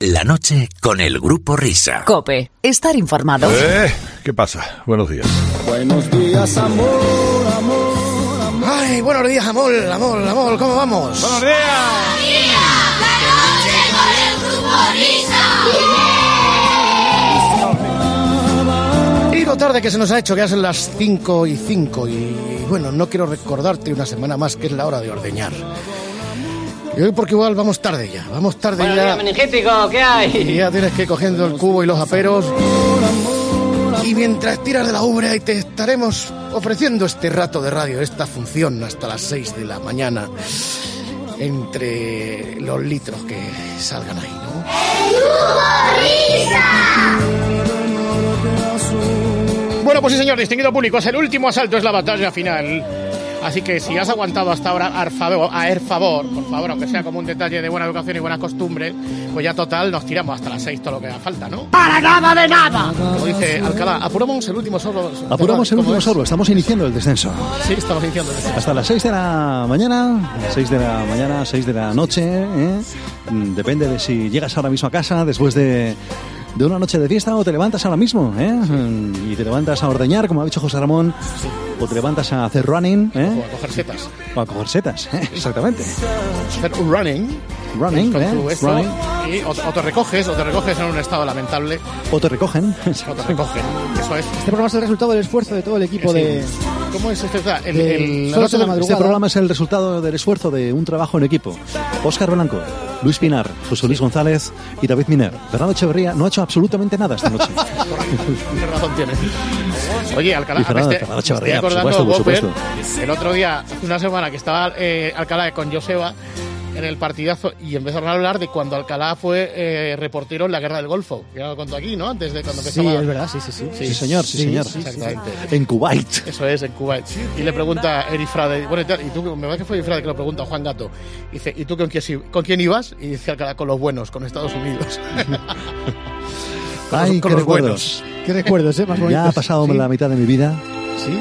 La noche con el grupo Risa. Cope, estar informado. Eh, ¿Qué pasa? Buenos días. Buenos días, amor, amor, amor. Ay, buenos días, amor, amor, amor, ¿cómo vamos? ¡Buenos días! Y lo tarde que se nos ha hecho, que ya son las 5 y 5. Y bueno, no quiero recordarte una semana más que es la hora de ordeñar. Y hoy porque igual vamos tarde ya, vamos tarde Buenos ya. meningético, ¿qué hay? Y ya tienes que ir cogiendo el cubo y los aperos. Y mientras tiras de la ubre, ahí te estaremos ofreciendo este rato de radio, esta función hasta las 6 de la mañana. Entre los litros que salgan ahí, ¿no? Bueno, pues sí, señor, distinguido público, es el último asalto, es la batalla final. Así que si has aguantado hasta ahora, ar favor, a er favor, por favor, aunque sea como un detalle de buena educación y buenas costumbres, pues ya total nos tiramos hasta las seis todo lo que haga falta, ¿no? ¡Para nada de nada! Como dice Alcalá, apuramos el último sorbo. Apuramos el ¿Cómo último es? sorbo, estamos iniciando el descenso. Sí, estamos iniciando. Hasta las 6 de la mañana, 6 de la mañana, 6 de la noche, ¿eh? Mm, depende de si llegas ahora mismo a casa después de, de una noche de fiesta o te levantas ahora mismo, ¿eh? Y te levantas a ordeñar, como ha dicho José Ramón, o te levantas a hacer running, O ¿eh? a coger setas. O a coger setas, ¿eh? exactamente. Hacer un running. Running, ¿eh? Running. Y o, o te recoges, o te recoges en un estado lamentable, O te recogen. o te recogen. Eso es. Este programa es el resultado del esfuerzo de todo el equipo Sí. de... ¿Cómo es este? El, de el- la noche del- madrugada. Este programa es el resultado del esfuerzo de un trabajo en equipo. Óscar Blanco, Luis Pinar, José Luis González y David Miner. Fernando Echeverría no ha hecho absolutamente nada esta noche. ¿Qué razón tiene? Oye, Alcalá, Y Fernando- me Fernando Echeverría, por supuesto, por Goper, supuesto. el otro día, hace una semana que estaba eh, Alcalá con Joseba en el partidazo y empezaron a hablar de cuando Alcalá fue eh, reportero en la Guerra del Golfo. Que ya lo contó aquí, ¿no? Antes de cuando Sí, empezaba... es verdad, sí, sí, sí. Sí, señor, sí, señor. Exactamente. En Kuwait. Eso es, en Kuwait. Y le pregunta Eri Frade, bueno, y y tú, me parece que fue Eri Frade que lo pregunta a Juan Gato. Dice, ¿y tú con quién, con quién ibas? Y dice Alcalá, con los buenos, con Estados Unidos. Con los- Ay, con qué los recuerdos. Qué recuerdos, ¿eh? Más. Ya ha pasado Sí. la mitad de mi vida. ¿Sí?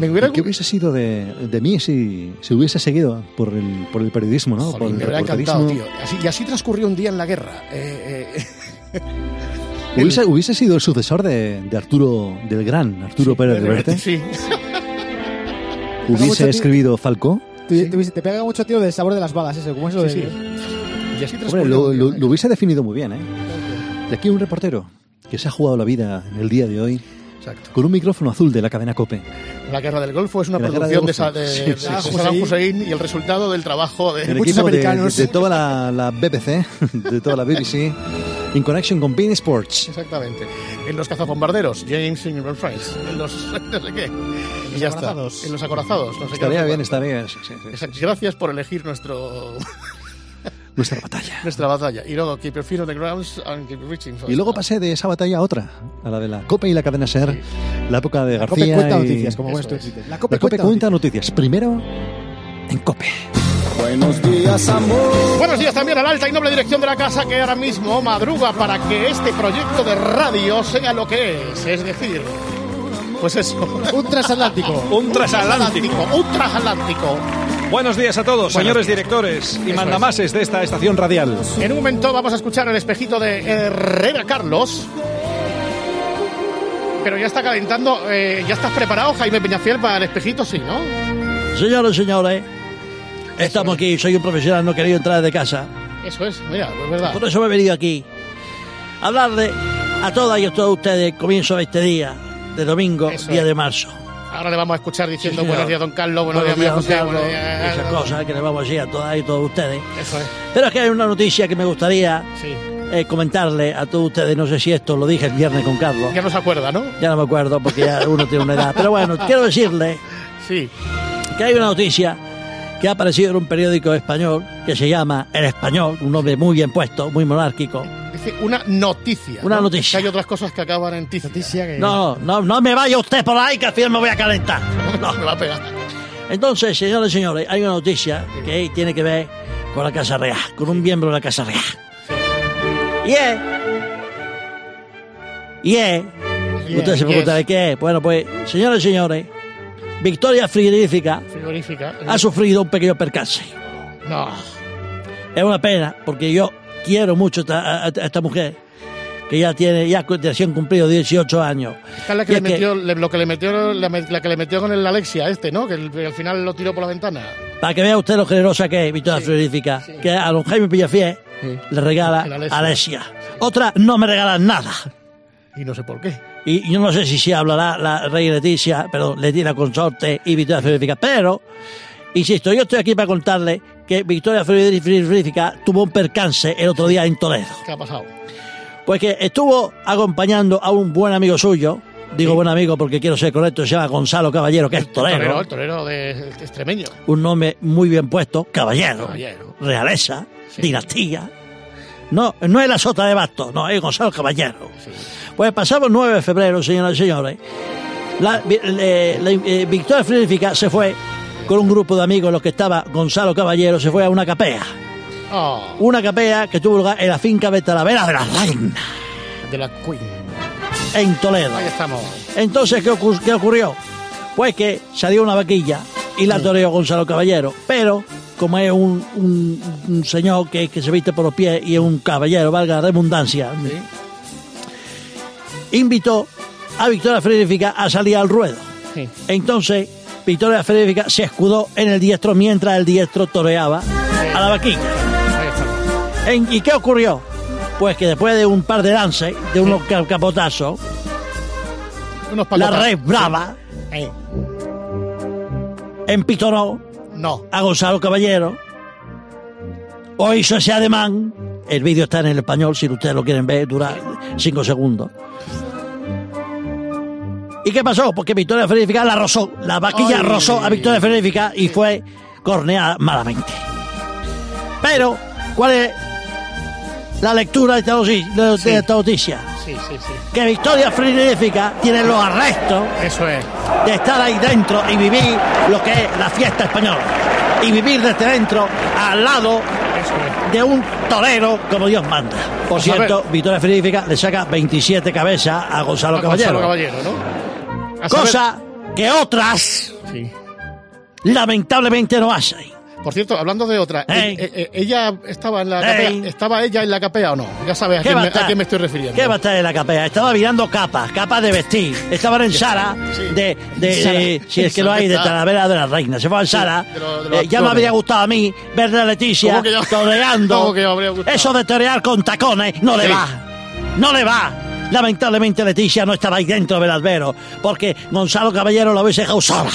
Me hubiera... ¿Y ¿Qué hubiese sido de, de mí si, si hubiese seguido por el, por el periodismo, ¿no? por el me hubiera encantado, tío. Así, y así transcurrió un día en la guerra. Eh, eh, Hubiese, hubiese sido el sucesor de, de Arturo, del gran Arturo Pérez Reverte. Sí. Hubiese escribido Falcó. Te, te- te pega mucho, tío, del sabor de las balas, ese. ¿Cómo es lo Sí, de...? sí. Y así Hombre, transcurrió lo, lo- día. lo hubiese definido muy bien, ¿eh? De aquí un reportero que se ha jugado la vida en el día de hoy Exacto. con un micrófono azul de la cadena COPE. La Guerra del Golfo es una producción de, Sa- de, Sí, de sí, Saddam. Hussein y el resultado del trabajo de... El muchos americanos. de toda la, la BBC, de toda la BBC, in connection con Bean Sports. Exactamente. En los cazabombarderos, James y Price. En los no sé qué. Y ya está. acorazados. En los acorazados. No sé qué. Estaría bien, estaría. sí, sí, sí. Exacto. Gracias por elegir nuestro Nuestra batalla. nuestra batalla. Y luego, keep your feet on the ground and keep reaching for Y luego pasé de esa batalla a otra, a la de la COPE y la cadena SER, la época de La COPE García. cuenta y- noticias, como es. La La COPE, COPE cuenta cuenta noticias. noticias. Primero en COPE. Buenos días, amor. Buenos días también a la alta y noble dirección de la casa que ahora mismo madruga para que este proyecto de radio sea lo que es. Es decir, pues eso. Un transatlántico. Un transatlántico. Un transatlántico. Buenos días a todos, Buenos señores días. directores y Eso mandamases de esta estación radial. En un momento vamos a escuchar el espejito de Herrera Carlos. Pero ya está calentando, eh, ya estás preparado, Jaime Peñafiel, para el espejito, sí, ¿no? Señores, señores, estamos aquí. Soy un profesional, no he querido entrar de casa. Eso es, mira, es verdad. Por eso me he venido aquí a hablarle a todas y a todos ustedes comienzo de este día, de domingo, Eso día es. de marzo. Ahora le vamos a escuchar diciendo Sí, buenos días, don Carlos, buenos, Buenos días, días, María don José, Carlos, buenos días. esas cosas que le vamos a decir a todas y todos ustedes. Eso es, Pero es que hay una noticia que me gustaría sí. eh, comentarle a todos ustedes. No sé si esto lo dije el viernes con Carlos. Ya no se acuerda, ¿no? Ya no me acuerdo porque ya uno tiene una edad. Pero bueno, quiero decirle Sí. que hay una noticia que ha aparecido en un periódico español que se llama El Español, un nombre muy bien puesto, muy monárquico. Dice una noticia. Una ¿no? noticia. Que hay otras cosas que acaban en ticia. Noticia que... No, no, no me vaya usted por ahí que al final me voy a calentar. No, me va a pegar. Entonces, señores y señores, hay una noticia que tiene que ver con la Casa Real, con un miembro de la Casa Real. Y es... Y es... Usted se preguntará yes. qué es. Bueno, pues, señores y señores, Victoria Frigorífica Frigorífica. ha sufrido un pequeño percance. No. Es una pena, porque yo quiero mucho esta- a, a- esta mujer, que ya tiene, ya recién cumplido 18 años. Esta es la que le que- metió, le- lo que le metió, la, la que le metió con el Alexia este, ¿no? Que el- al final lo tiró por la ventana. Para que vea usted lo generosa que es Victoria Frigorífica, que a don Jaime Pillafié Sí. le regala El Alessia. Alessia. Otra no me regalan nada. Y no sé por qué. Y yo no sé si se hablará la reina Leticia, pero Leticia Consorte y Victoria Frigorífica. Pero, insisto, yo estoy aquí para contarle que Victoria Frigorífica tuvo un percance el otro día en Toledo. ¿Qué ha pasado? Pues que estuvo acompañando a un buen amigo suyo, digo buen amigo porque quiero ser correcto, se llama Gonzalo Caballero, que es torero, Torero, el torero de extremeño. un nombre muy bien puesto, Caballero, Caballero. realeza, Sí. dinastía. No, no es la sota de Basto, no, es Gonzalo Caballero. Sí. Pues pasado el 9 de febrero, señoras y señores, la, eh, la, eh, Victoria Frigorífica se fue con un grupo de amigos en los que estaba Gonzalo Caballero, se fue a una capea. Oh, Una capea que tuvo lugar en la finca de Talavera de la Reina, de la Queen. en Toledo. Ahí estamos. Entonces, ¿qué, ocur- qué ocurrió? Pues que salió una vaquilla y la toreó Gonzalo Caballero, pero como es un, un- un señor que, que se viste por los pies y es un caballero, valga la redundancia, invitó a Victoria Frigorífica a salir al ruedo. Sí. Entonces, Victoria Frigorífica se escudó en el diestro mientras el diestro toreaba a la vaquilla. En- ¿Y qué ocurrió? Pues que después de un par de lances, de unos ca- capotazos, Unos la red brava Eh, empitonó No. a Gonzalo Caballero o hizo ese ademán. El vídeo está en el español, si ustedes lo quieren ver, dura cinco segundos. ¿Y qué pasó? Porque Victoria Frigorífica la rozó, la vaquilla rozó a Victoria Frigorífica y fue corneada malamente. Pero, ¿cuál es la lectura de esta noticia? de Sí. esta noticia? Sí, sí. Que Victoria Frigorífica tiene los arrestos Eso es. de estar ahí dentro y vivir lo que es la fiesta española. Y vivir desde dentro, al lado. De un torero como Dios manda. Por Pues cierto, Victoria Frigorífica le saca 27 cabezas a Gonzalo A Caballero. Gonzalo Caballero, ¿no? Cosa que otras Sí. lamentablemente no hacen. Por cierto, hablando de otra, Ey. eh, eh, ella estaba en la Ey. capea, ¿estaba ella en la capea o no? Ya sabes a ¿Qué quién, me, estar? a quién me estoy refiriendo. ¿Qué va a estar en la capea? Estaba mirando capas, capas de vestir. Estaban en Sara Sí. de, de, Sara. de- si es que lo hay, de. Talavera de la Reina. Se fue en Sara. de lo- de los Eh, ya me actores. habría gustado a mí ver a Leticia ¿Cómo que ya- toreando. cómo que me habría gustado? Eso de torear con tacones no le Sí. va. No le va. Lamentablemente Leticia no estaba ahí dentro del albero porque Gonzalo Caballero lo hubiese dejado sola.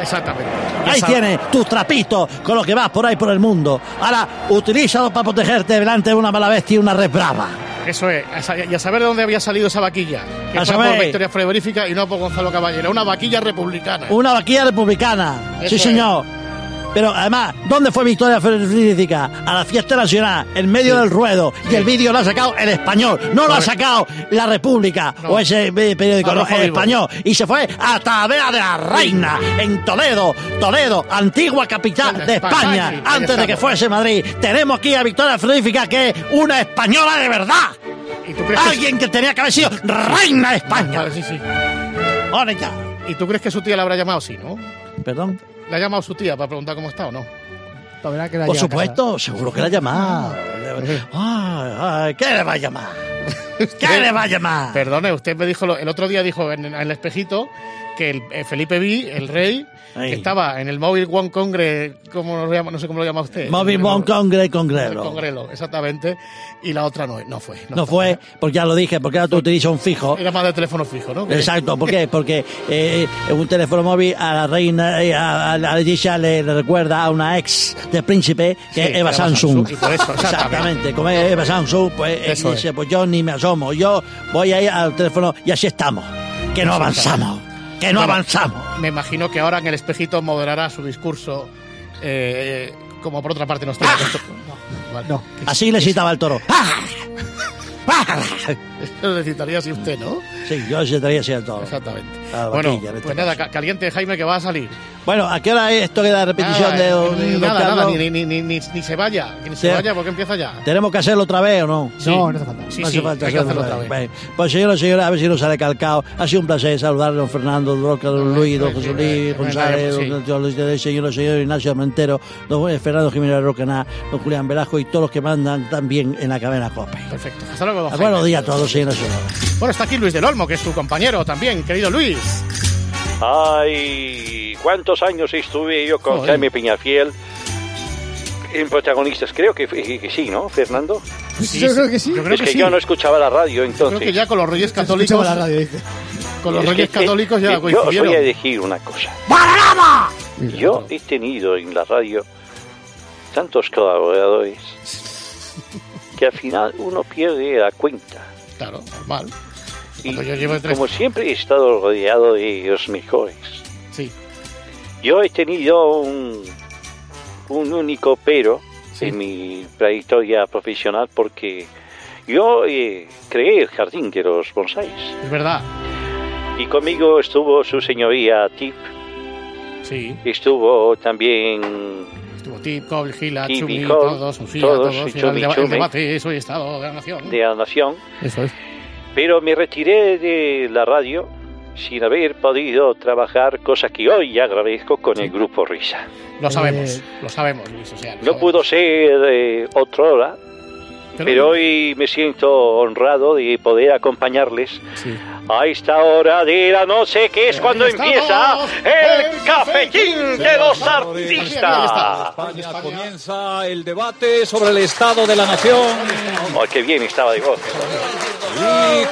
Exactamente. Ahí tienes tus trapitos con los que vas por ahí por el mundo. Ahora, utilízalos para protegerte delante de una mala bestia y una red brava. Eso es. Y a saber de dónde había salido esa vaquilla. Que A fue saber. por Victoria Frigorífica y no por Gonzalo Caballero. Una vaquilla republicana. Una vaquilla republicana. Eso sí, es. Pero además, ¿dónde fue Victoria Frigorífica? A la fiesta nacional, en medio del ruedo. Y el vídeo lo ha sacado el español. No lo ha sacado la República No. o ese eh, periódico, No, el español. Y se fue a Talavera de la Reina, en Toledo. Toledo, antigua capital De España, antes de que fuese Madrid. Tenemos aquí a Victoria Frigorífica, que es una española de verdad. ¿Y tú crees que- Alguien que tenía que haber sido reina de España. Sí, sí. Ahora ya. ¿Y tú crees que su tía la habrá llamado? Sí, ¿no? Perdón. ¿Le ha llamado su tía para preguntar cómo está o no? Todavía que la Por supuesto, seguro que la ha llamado. Ay, ay, ¿Qué le va a llamar? ¿Qué le va a llamar? Perdone, usted me dijo, lo- el otro día dijo en, en el espejito que el, eh, Felipe V, el rey, Ahí. que estaba en el Mobile One Congress, ¿cómo lo llama? no sé cómo lo llama usted. Móvil El- Bon Congre el Congrero. Congrelo, exactamente. Y la otra no, no fue. No fue, porque ya lo dije, porque ahora tú utilizas un fijo. Era más de teléfono fijo, ¿no? Exacto, ¿por qué? Porque eh, un teléfono móvil a la reina, eh, a, a Leticia le, le recuerda a una ex del príncipe que Sí, es Eva Samsung. Samsung, y por eso, exactamente. como es Eva Samsung, pues eh, Eso es. dice, pues yo ni me asomo, yo voy a ir al teléfono y así estamos. Que no avanzamos, que no Bueno, avanzamos. Me imagino que ahora en el espejito moderará su discurso, eh, como por otra parte no está. No, vale. No. Así le citaba el toro. ¡Ah! ¡Ah! Eso necesitaría así usted, ¿no? Sí, yo necesitaría ser el toro. Exactamente. La Bueno, vaquilla, este pues nada, caso. caliente Jaime que va a salir. Bueno, ¿a qué hora es esto que da repetición de, Nada, de don nada, nada, Carlos? ni, ni, ni, ni, ni se vaya, que ni se Sí. vaya porque empieza ya. ¿Tenemos que hacerlo otra vez o no? Sí. No, no hace falta. Sí, no sí, hace falta hay que hacerlo otra vez. Pues señoras y señores, a ver si nos sale calcado. Ha sido un placer saludar a don Fernando, don Roca, don Luis, don sí, José sí, Luis sí, González, sí. don Luis de señor, señor Ignacio Armentero, don eh, Fernando Jiménez Roquená, don Julián Velasco y todos los que mandan también en la cadena COPE. Perfecto. Hasta luego, don Buenos días a todos, señoras y señores. Bueno, está aquí Luis del Olmo, que es tu compañero también, querido Luis. Ay, ¿cuántos años estuve yo con. Jaime Peñafiel en protagonistas? Creo que, que, que sí, ¿no, Fernando? Sí, yo sí. creo que sí. Yo creo es que, que sí. yo no escuchaba la radio Creo entonces. que ya con los Reyes Escuchaba Católicos, la radio, dice. con los Es Reyes que- Católicos ya Yo os voy a decir una cosa. Yo he tenido en la radio tantos colaboradores que al final uno pierde la cuenta. Claro, normal. Y Cuando yo llevo tres... como siempre he estado rodeado de los mejores. Sí, Yo he tenido un, un único pero Sí. en mi trayectoria profesional porque yo eh, creé el jardín de los bonsáis es verdad. y conmigo estuvo su señoría Tip, Sí. estuvo también Estuvo Tip, Cole, Gila, Chumi, todos, Usía, todos, todos. y y era el, Chumi, deba- el Chumi. debate, eso y Estado de la Nación. de la Nación, Eso es. Pero me retiré de la radio sin haber podido trabajar, cosa que hoy agradezco con el grupo Risa. Lo sabemos, Eh, lo sabemos, Luis. O sea, lo No sabemos. pudo ser eh, otra hora, pero hoy me siento honrado de poder acompañarles Sí. a esta hora de la noche que es cuando empieza el cafetín de los artistas. España comienza el debate sobre el estado de la nación Oh, qué bien estaba de voz.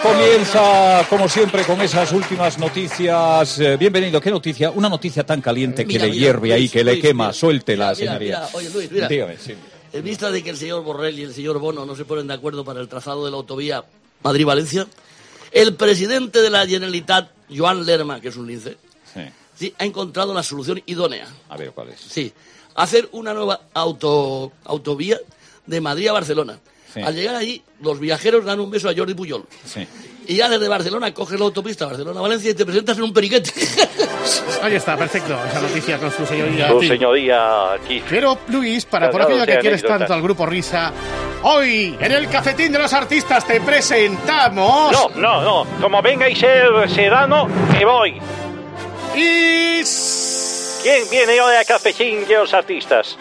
Comienza, como siempre, con esas últimas noticias. Eh, bienvenido, ¿qué noticia? Una noticia tan caliente que Mira, le mira, hierve ahí, Luis, que le quema. mira. Suéltela, señoría. Oye, Luis, mira. Dígame, sí. En vista de que el señor Borrell y el señor Bono no se ponen de acuerdo para el trazado de la autovía Madrid-Valencia, el presidente de la Generalitat, Joan Lerma, que es un lince, Sí. sí, ha encontrado la solución idónea. A ver cuál es. Sí, hacer una nueva auto, autovía de Madrid a Barcelona. Sí. Al llegar allí, los viajeros dan un beso a Jordi Puyol. Sí. Y ya desde Barcelona coges la autopista Barcelona-Valencia y te presentas en un periquete. Ahí está, perfecto. Esa noticia con su señoría. Su señoría aquí. Pero, Luis, para por aquello que quieres tanto al grupo Risa, hoy en el Cafetín de los Artistas te presentamos. No, no, no. Como venga y ser serano, me voy. Y. ¿Quién viene hoy a Cafetín de los artistas?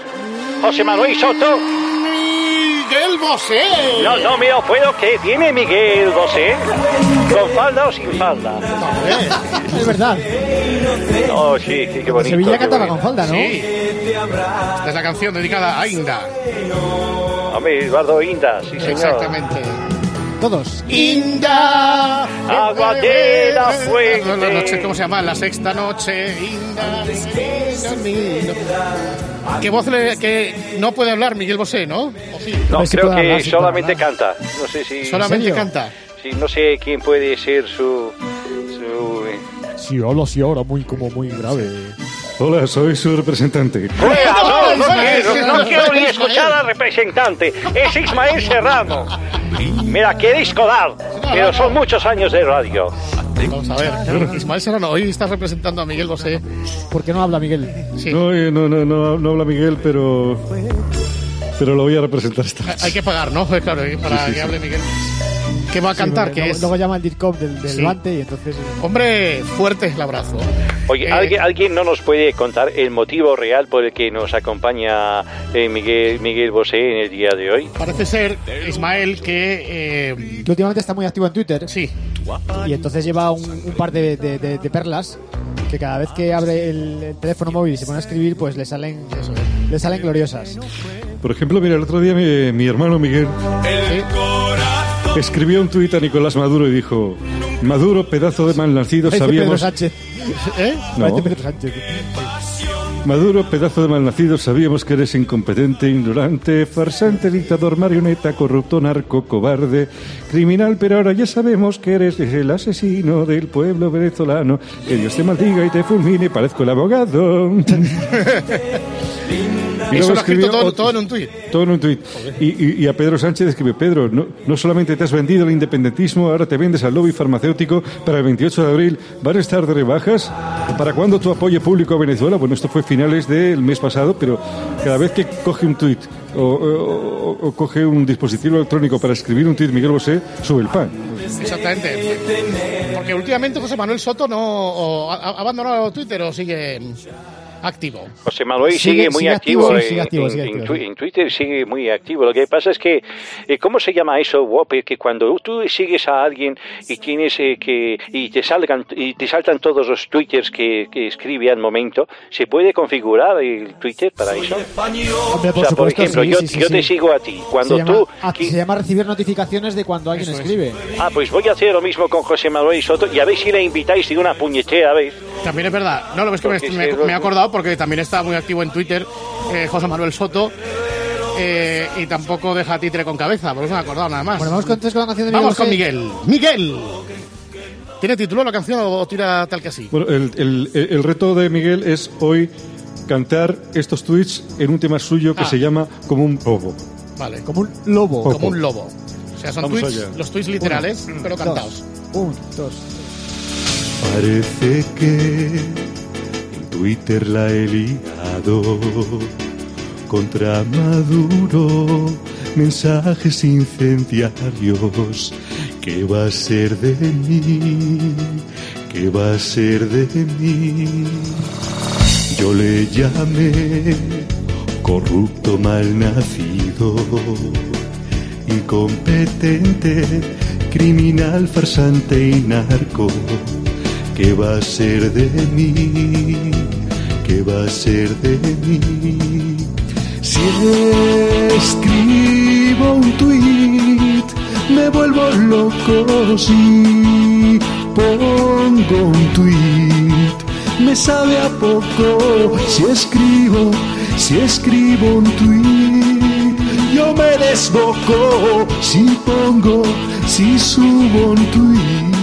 José Manuel Soto. Miguel Bosé. No, no me lo puedo que viene Miguel Bosé. ¿Con falda o sin falda? Es verdad. Oh, sí, sí, qué bonito. Sevilla cantaba bonito. con falda, ¿no? Sí. Esta es la canción dedicada a Inda. Hombre, Eduardo Inda, sí señor. Exactamente. Todos. Inda. Agua de la fuente. No, no, noche, ¿Cómo se llama? La sexta noche. Inda. ¿Qué voz le, que no puede hablar Miguel Bosé, ¿no? ¿O sí? No, si creo puede que hablar, si solamente hablar. canta. No sé si... Solamente canta. sí, no sé quién puede ser su... su eh, Sí, habla así ahora, muy, como muy grave. Hola, soy su representante. Fuera, no, no, quiero, no quiero ni escuchar al representante. Es Ismael Serrano. Me la queréis colar, pero son muchos años de radio. Vamos a ver. Ismael Serrano, hoy estás representando a Miguel Bosé. ¿Por qué no habla Miguel? Sí. No, eh, no, no, no, no habla Miguel, pero. Pero lo voy a representar esta noche. Hay que pagar, ¿no? Pues Claro, para que hable Miguel. ¿Qué va a cantar? Sí, que luego, es? luego llama el DIRCOM del, del Sí. Levante y entonces... Hombre, fuerte el abrazo. Oye, Eh, ¿alguien, ¿alguien no nos puede contar el motivo real por el que nos acompaña eh, Miguel, Miguel Bosé en el día de hoy? Parece ser, Ismael, que... eh, que últimamente está muy activo en Twitter sí, y entonces lleva un, un par de, de- de- de perlas que cada vez que abre el, el teléfono móvil y se pone a escribir, pues le salen, le salen gloriosas. Por ejemplo, mira, el otro día mi, mi hermano Miguel escribió un tuit a Nicolás Maduro y dijo: Maduro, pedazo de malnacido, Pedro sabíamos. Sánchez. ¿eh? No. Parece Pedro Sánchez. Maduro, pedazo de malnacido, sabíamos que eres incompetente, ignorante, farsante, dictador, marioneta, corrupto, narco, cobarde, criminal, pero ahora ya sabemos que eres el asesino del pueblo venezolano. Que Dios te maldiga y te fulmine, parezco el abogado. Y Eso lo ha escrito escribió todo, en un tuit. Todo en un tuit. Y, y- y a Pedro Sánchez escribe, Pedro, no, no solamente te has vendido al independentismo, ahora te vendes al lobby farmacéutico para el 28 de abril. ¿Van a estar de rebajas? ¿Para cuándo tu apoyo público a Venezuela? Bueno, esto fue finales del mes pasado, pero cada vez que coge un tuit o, o- coge un dispositivo electrónico para escribir un tuit Miguel Bosé, sube el pan. Exactamente. Porque últimamente José Manuel Soto no o ha, abandonado Twitter o sigue activo. José Manuel sigue, Sigue- muy sigue activo, activo, sí, en, sigue activo, en- sigue en activo, Twi- sí. en Twitter, sigue muy activo. Lo que pasa es que, eh, ¿cómo se llama eso, Whopper? Que cuando tú sigues a alguien y tienes eh, que y te salgan y te saltan todos los twitters que, que escribe al momento, ¿se puede configurar el Twitter para eso? Hombre, por o sea, por supuesto, ejemplo, sí, yo, sí, sí, yo sí. te sigo a ti. Cuando se, llama, tú se llama recibir notificaciones de cuando alguien escribe. Ah, pues voy a hacer lo mismo con José Manuel Soto y a ver si le invitáis de una puñetera vez. También es verdad. No, lo ves que me, me- me he acordado porque también está muy activo en Twitter eh, José Manuel Soto. eh, y tampoco deja títere con cabeza, por eso me he acordado nada más. Bueno, vamos con, con la canción de Miguel Vamos con. Miguel. ¡Miguel! ¿Tiene título la canción o tira tal que así? Bueno, el, el- el reto de Miguel es hoy cantar estos tweets en un tema suyo que Ah. se llama Como un lobo. Vale. Como un lobo. Como un lobo. O sea, son Vamos tweets, allá. los tweets literales, Uno, pero dos. cantados. Un, dos. Parece que Twitter la he liado contra Maduro, mensajes incendiarios. ¿Qué va a ser de mí? ¿Qué va a ser de mí? Yo le llamé corrupto malnacido, incompetente, criminal, farsante y narco. ¿Qué va a ser de mí? ¿Qué va a ser de mí? Si escribo un tweet, me vuelvo loco. Si pongo un tweet, me sabe a poco. Si escribo, si escribo un tweet, yo me desboco. Si pongo, si subo un tweet.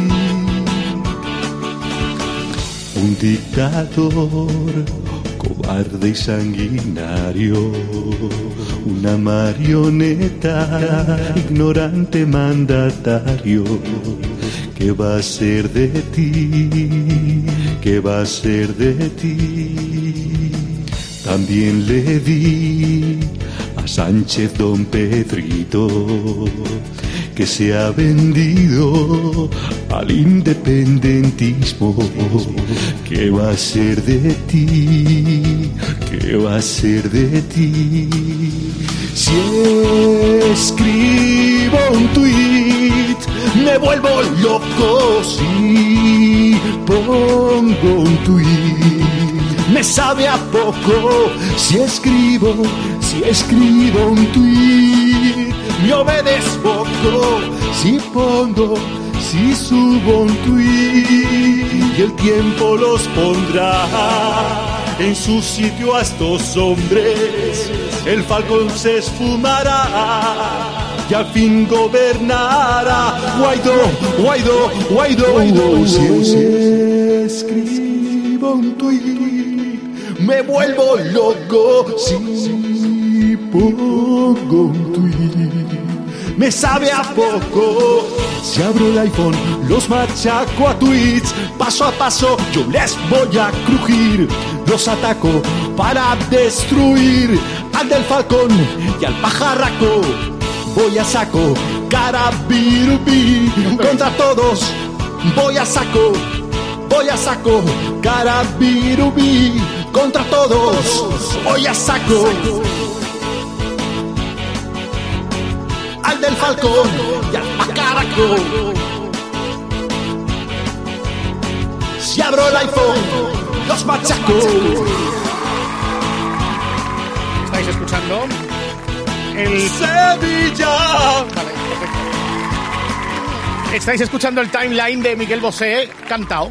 Un dictador cobarde y sanguinario, una marioneta, ignorante mandatario. ¿Qué va a ser de ti? ¿Qué va a ser de ti? También le di a Sánchez Don Pedrito que se ha vendido al independentismo. ¿Qué va a ser de ti? ¿Qué va a ser de ti? Si escribo un tweet, me vuelvo loco. Si pongo un tweet, me sabe a poco. Si escribo, si escribo un tweet, me desboco. Si pongo, si subo un tweet, y el tiempo los pondrá en su sitio a estos hombres. El falcón se esfumará y al fin gobernará. Guaidó, Guaidó, Guaidó, Guaidó. Si escribo un tweet, me vuelvo loco. Si pongo un tweet, me sabe a poco. Si abro el iPhone, los machaco a tweets. Paso a paso, yo les voy a crujir. Los ataco para destruir al del falcón y al pajarraco. Voy a saco, carabirubi, contra todos. Voy a saco, voy a saco, carabirubi, contra todos. Voy a saco. Del falcón y al pajarraco. Si abro el iPhone, los machaco. ¿Estáis escuchando? El Sevilla. Vale, perfecto. Estáis escuchando el timeline de Miguel Bosé cantado.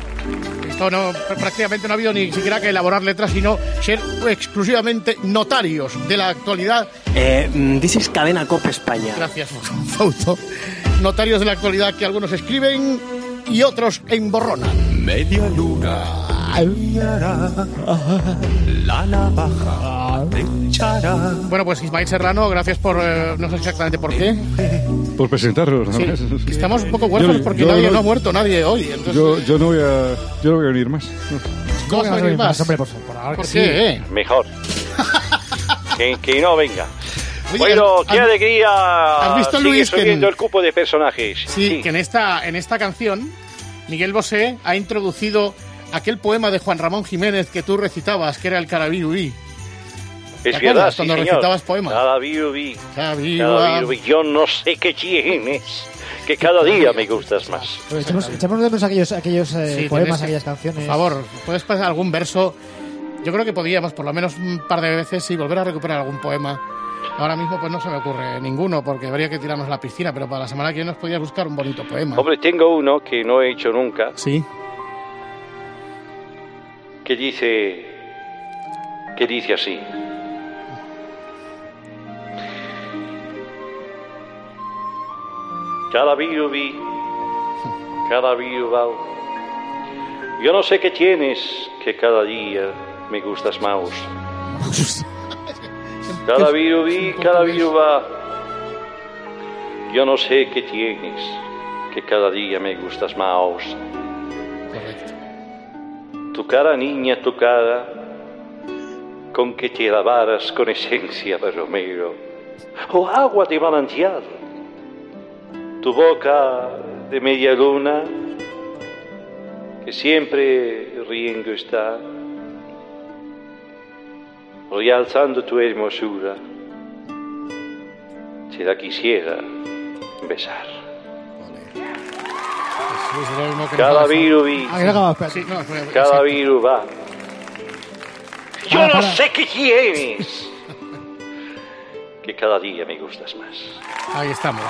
Esto no, prácticamente no ha habido ni siquiera que elaborar letras, sino ser exclusivamente notarios de la actualidad. Eh, mm, this is Cadena Copa España. Gracias, Fausto. Notarios de la actualidad que algunos escriben y otros emborronan. Media luna. La navaja te echará. Bueno, pues Ismael Serrano, gracias por. eh, no sé exactamente por qué. Por presentarlo. ¿no? Sí, estamos un poco huérfanos Yo- porque yo nadie, no- no ha muerto nadie hoy. Entonces, Yo, yo, no voy a, yo no voy a venir más. ¿Cómo vas a venir más? Hombre, por, por ahora ¿Por que qué? sí. eh? Mejor. que, que no venga. Oye, bueno, ¿has- qué alegría. has visto, Sigue Luis, que en- subiendo el cupo de personajes. Sí, que en esta, en esta canción Miguel Bosé ha introducido aquel poema de Juan Ramón Jiménez que tú recitabas, que era el Carabirubí. ¿Te Es acuerdas verdad, sí, cuando señor. recitabas poemas? Cada virubi. Yo no sé qué tienes, que cada día me gustas más. Pues echemos, echemos de menos aquellos, aquellos eh, Sí, poemas, que- aquellas canciones. Por favor, ¿puedes pasar algún verso? Yo creo que podíamos, por lo menos un par de veces, sí, volver a recuperar algún poema. Ahora mismo pues no se me ocurre ninguno, porque habría que tirarnos a la piscina, pero para la semana que viene nos podías buscar un bonito poema. Hombre, tengo uno que no he hecho nunca, Sí. que dice, que dice así. Cada virubi, cada virubau. Yo no sé qué tienes, que cada día me gustas más. Cada virubi, cada viruba. Yo no sé qué tienes, que cada día me gustas más. Correcto. Tu cara, niña, tu cara, con que te lavaras con esencia de romero, o agua de manantial. Tu boca de media luna, que siempre riendo está, realzando tu hermosura, si la quisiera besar. Cada fue- cada exacto. viruba. Yo Para, no sé qué tienes, que cada día me gustas más. Ahí estamos.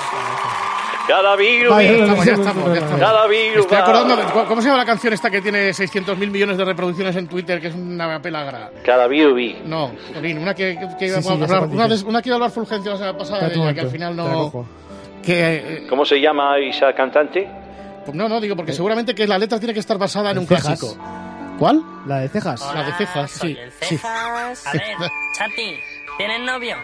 Cada Vale, virubi, vale, estamos, ya estamos, ya estamos. cada Me viruba. Estoy acordando, de- ¿cómo se llama la canción esta que tiene 600.000 millones de reproducciones en Twitter, que es una pelagra? Cada virubi. No, Jolín, una que, iba Sí, sí, a hablar, una, una que iba a hablar Fulgencio la semana pasada, de ella, que al final no... Que, eh, ¿Cómo se llama esa cantante? pues no, no, digo, porque seguramente que la letra tiene que estar basada en un Cejas. clásico. ¿Cuál? La de cejas. La de cejas, soy sí. el sí. cejas. A ver, Chati, ¿tienes novio?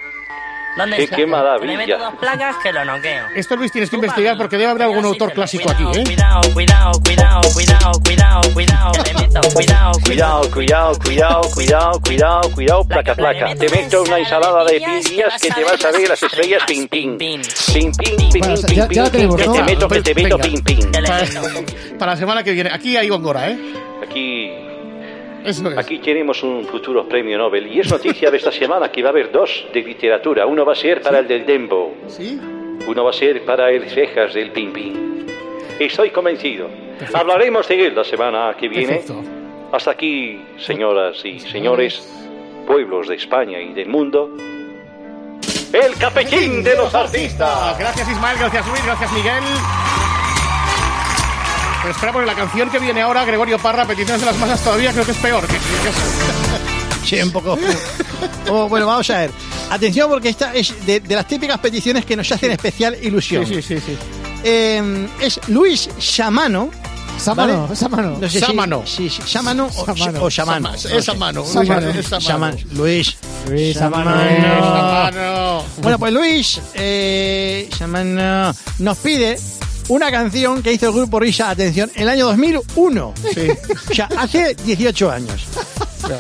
¿Dónde Qué- está? qué maravilla. Le meto dos placas que lo noqueo. Esto Luis tienes que investigar porque debe haber algún autor te clásico aquí, cuidado, ¿eh? Cuidado, cuidado, cuidado, cuidado, cuidado, cuidado. Le meto, cuidado, Cuidado, cuidado, cuidado, cuidado, cuidado, cuidado, placa, placa. Te meto una ensalada de pillas que te vas a ver las estrellas pin, pin. Pin, pin, pin, pin, pin, que te meto, que te meto, pin, pin. Para la semana que viene. Aquí hay Góngora, ¿eh? Aquí Eso es. Aquí tenemos un futuro premio Nobel y es noticia de esta semana que va a haber dos de literatura. Uno va a ser para el del Dembo, ¿Sí? uno va a ser para el Cejas del Pin. Estoy convencido. Hablaremos de él la semana que viene. Perfecto. Hasta aquí, señoras y señores, pueblos de España y del mundo. El capetín de los artistas. Gracias Ismael, gracias Luis, gracias Miguel. Pero espera, porque la canción que viene ahora, Gregorio Parra, Peticiones de las Masas, todavía creo que es peor. que- que- Sí, un poco. Oh, bueno, vamos a ver. Atención, porque esta es de, de las típicas peticiones que nos hacen especial ilusión. Sí, sí, sí, sí. Eh, es Luis Samano. Samano, ¿vale? Samano. No sé si- Samano. Sí, sí, Samano o, Samano. o Samano. Sama- es Samano. Samano. Es Samano. Saman- Luis. Luis. Samano. Samano. Bueno, pues Luis eh, Samano nos pide una canción que hizo el grupo Risa, atención, en el año 2001. Sí. O sea, hace 18 años.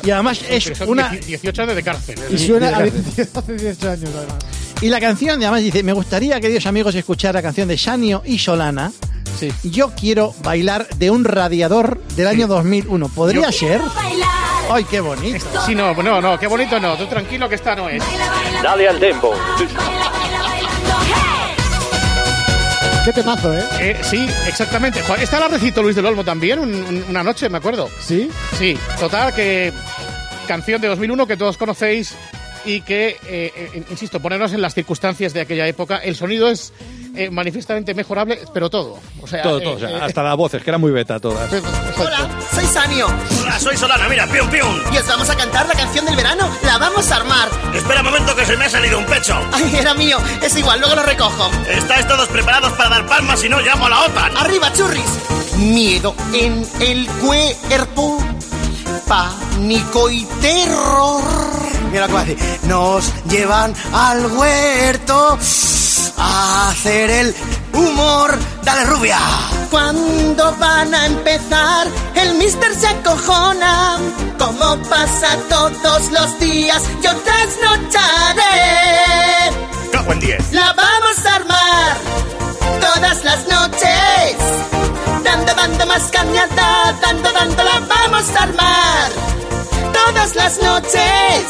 Y además es una... 18 años de cárcel. Y suena a 10 hace 18 años, además. Y la canción, además, dice, me gustaría, queridos amigos, escuchar la canción de Sanio y Solana. Sí. Yo quiero bailar de un radiador del año 2001. ¿Podría ser? ¡Ay, qué bonito! Sí, no, no, no, qué bonito no. Tú tranquilo que esta no es. Dale al Dembo. Qué temazo, ¿eh? Eh, sí, exactamente. Esta la recitó Luis del Olmo también un- un- una noche, me acuerdo. ¿Sí? Sí, total, que canción de 2001 que todos conocéis y que, eh, eh, insisto, ponernos en las circunstancias de aquella época. El sonido es eh, manifiestamente mejorable, pero todo. O sea, Todo, eh, todo. o sea, eh, hasta las voces, que eran muy beta todas. Hola, soy Sanio. Hola, soy Solana, mira, pium pium. Y os vamos a cantar la canción del verano. La vamos a armar. Espera un momento que se me ha salido un pecho. Ay, era mío. Es igual, luego lo recojo. ¿Estáis todos preparados para dar palmas si no llamo a la OTAN? Arriba, churris. Miedo en el cuerpo. pánico y terror. Mira lo que va a decir. Nos llevan al huerto a hacer el humor. Dale rubia. Cuando van a empezar, el mister se acojona. Como pasa todos los días, yo trasnocharé. Cago en 10. La vamos a armar todas las noches. Dando, dando más cañada, dando, dando, la vamos a armar todas las noches.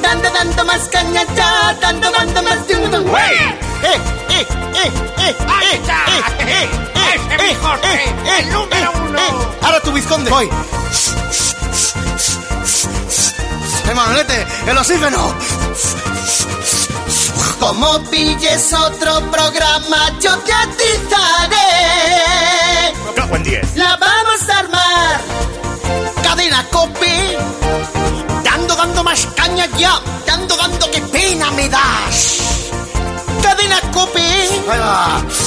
Dando, dando más cañada, dando, dando más. ¡Wey! ¡Eh, eh, eh, eh! ¡Ahí está! ¡Eh, eh, ¡Ese es mi Jorge! ¡El número uno! Ahora tu vizconde. Voy. ¡Eh, Manolete! ¡El oxígeno! Como pilles otro programa, yo te atizaré. Cago en 10. La vamos a armar. Cadena Cope. Dando, dando más caña ya. Dando, dando, qué pena me das. Cadena Cope.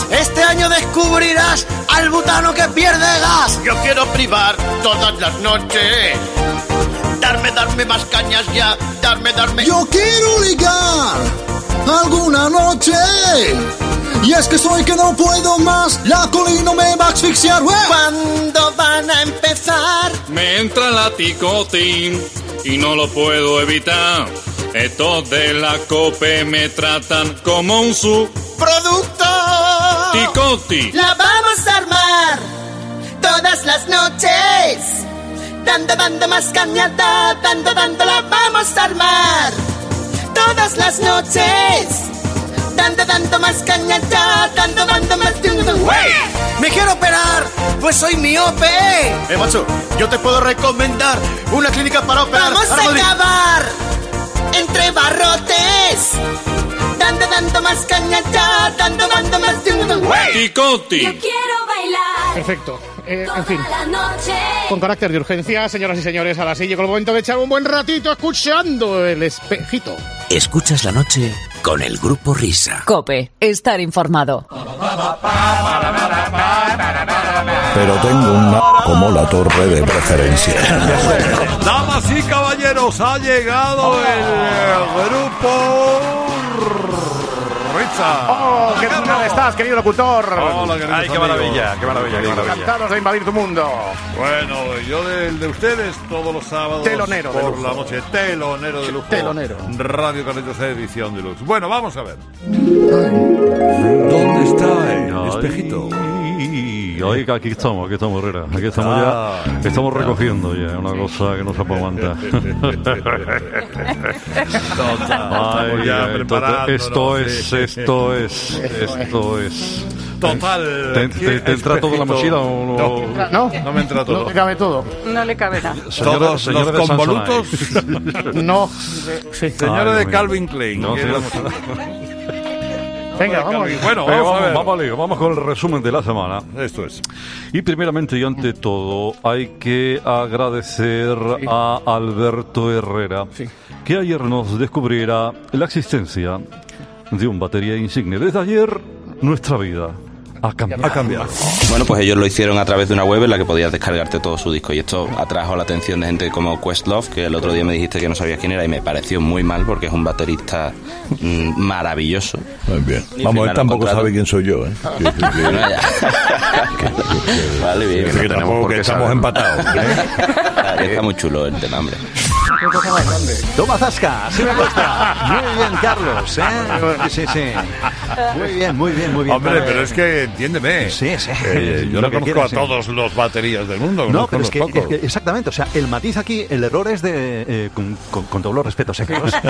Este año descubrirás al butano que pierde gas. Yo quiero privar todas las noches. Darme, darme más cañas ya. Darme, darme. Yo quiero ligar alguna noche. Y es que soy que no puedo más, la colina me va a asfixiar. ¡Wey! ¿Cuándo van a empezar? Me entra la ticotín y no lo puedo evitar. Estos de la cope me tratan como un su Producto. ticoti. La vamos a armar todas las noches. Dando, dando más cañada, dando, dando, la vamos a armar todas las noches. Dando, dando más cañada, dando, dando más. ¡Me quiero operar! Pues soy miope. Eh, macho, yo te puedo recomendar una clínica para operar. Vamos a acabar entre barrotes. Dando, dando más cañada, dando, dando más. Ticoti. Quiero bailar Perfecto. Eh, en fin. la. Con carácter de urgencia, señoras y señores, ahora sí llegó el momento de echar un buen ratito escuchando el espejito. Escuchas la noche con el grupo Risa. Cope, estar informado. Pero tengo una como la torre de preferencia. Damas y caballeros, ha llegado el grupo Ritza. ¡Oh, qué tal estás, querido locutor! Hola, queridos ¡Ay, qué amigos. maravilla, qué maravilla, qué maravilla! Encantados de invadir tu mundo. Bueno, yo del de ustedes todos los sábados Telonero de por lujo. la noche. Telonero de lujo. Telonero. Radio Carlitos edición de luz. Bueno, vamos a ver. ¿Dónde está el espejito? Y aquí estamos, aquí estamos, Herrera. Aquí estamos Ah. ya, estamos recogiendo ya, una cosa que no se Ay, preparándonos, esto es, esto es, esto es. Total. ¿Te, te- te entra todo en la mochila o no? No, ¿No? me entra todo. No te cabe todo. No le cabe nada. Señora- Todos señora los convolutos. No. Sí. Señora Ay, de. Calvin Klein. Venga, vamos. Bueno, Venga, vamos a vamos, vamos, vamos con el resumen de la semana. Esto es. Y primeramente y ante todo hay que agradecer a Alberto Herrera que ayer nos descubriera la existencia de un batería insignia. Desde ayer nuestra vida ha cambiado. Ha cambiado. Bueno, pues ellos lo hicieron a través de una web en la que podías descargarte todo su disco y esto atrajo la atención de gente como Questlove, que el otro día me dijiste que no sabías quién era y me pareció muy mal porque es un baterista mm, maravilloso. Muy bien. Y Vamos, él tampoco contrato. sabe quién soy yo, ¿eh? Que- que- que- Bueno, ya. vale, bien. que no tampoco que estamos empatados. Ah, Está muy chulo el tema, hombre. Toma zasca, así me gusta. Muy bien, Carlos. ¿eh? Sí, sí, sí. Muy bien, muy bien, muy bien. Hombre, pero es que entiéndeme. Sí, sí. Eh, yo Lo no conozco quieras, a sí. todos los baterías del mundo. No, pero es que, es exactamente, o sea, el matiz aquí, el error es de, eh, con, con, con todos los respetos, ¿eh, Carlos?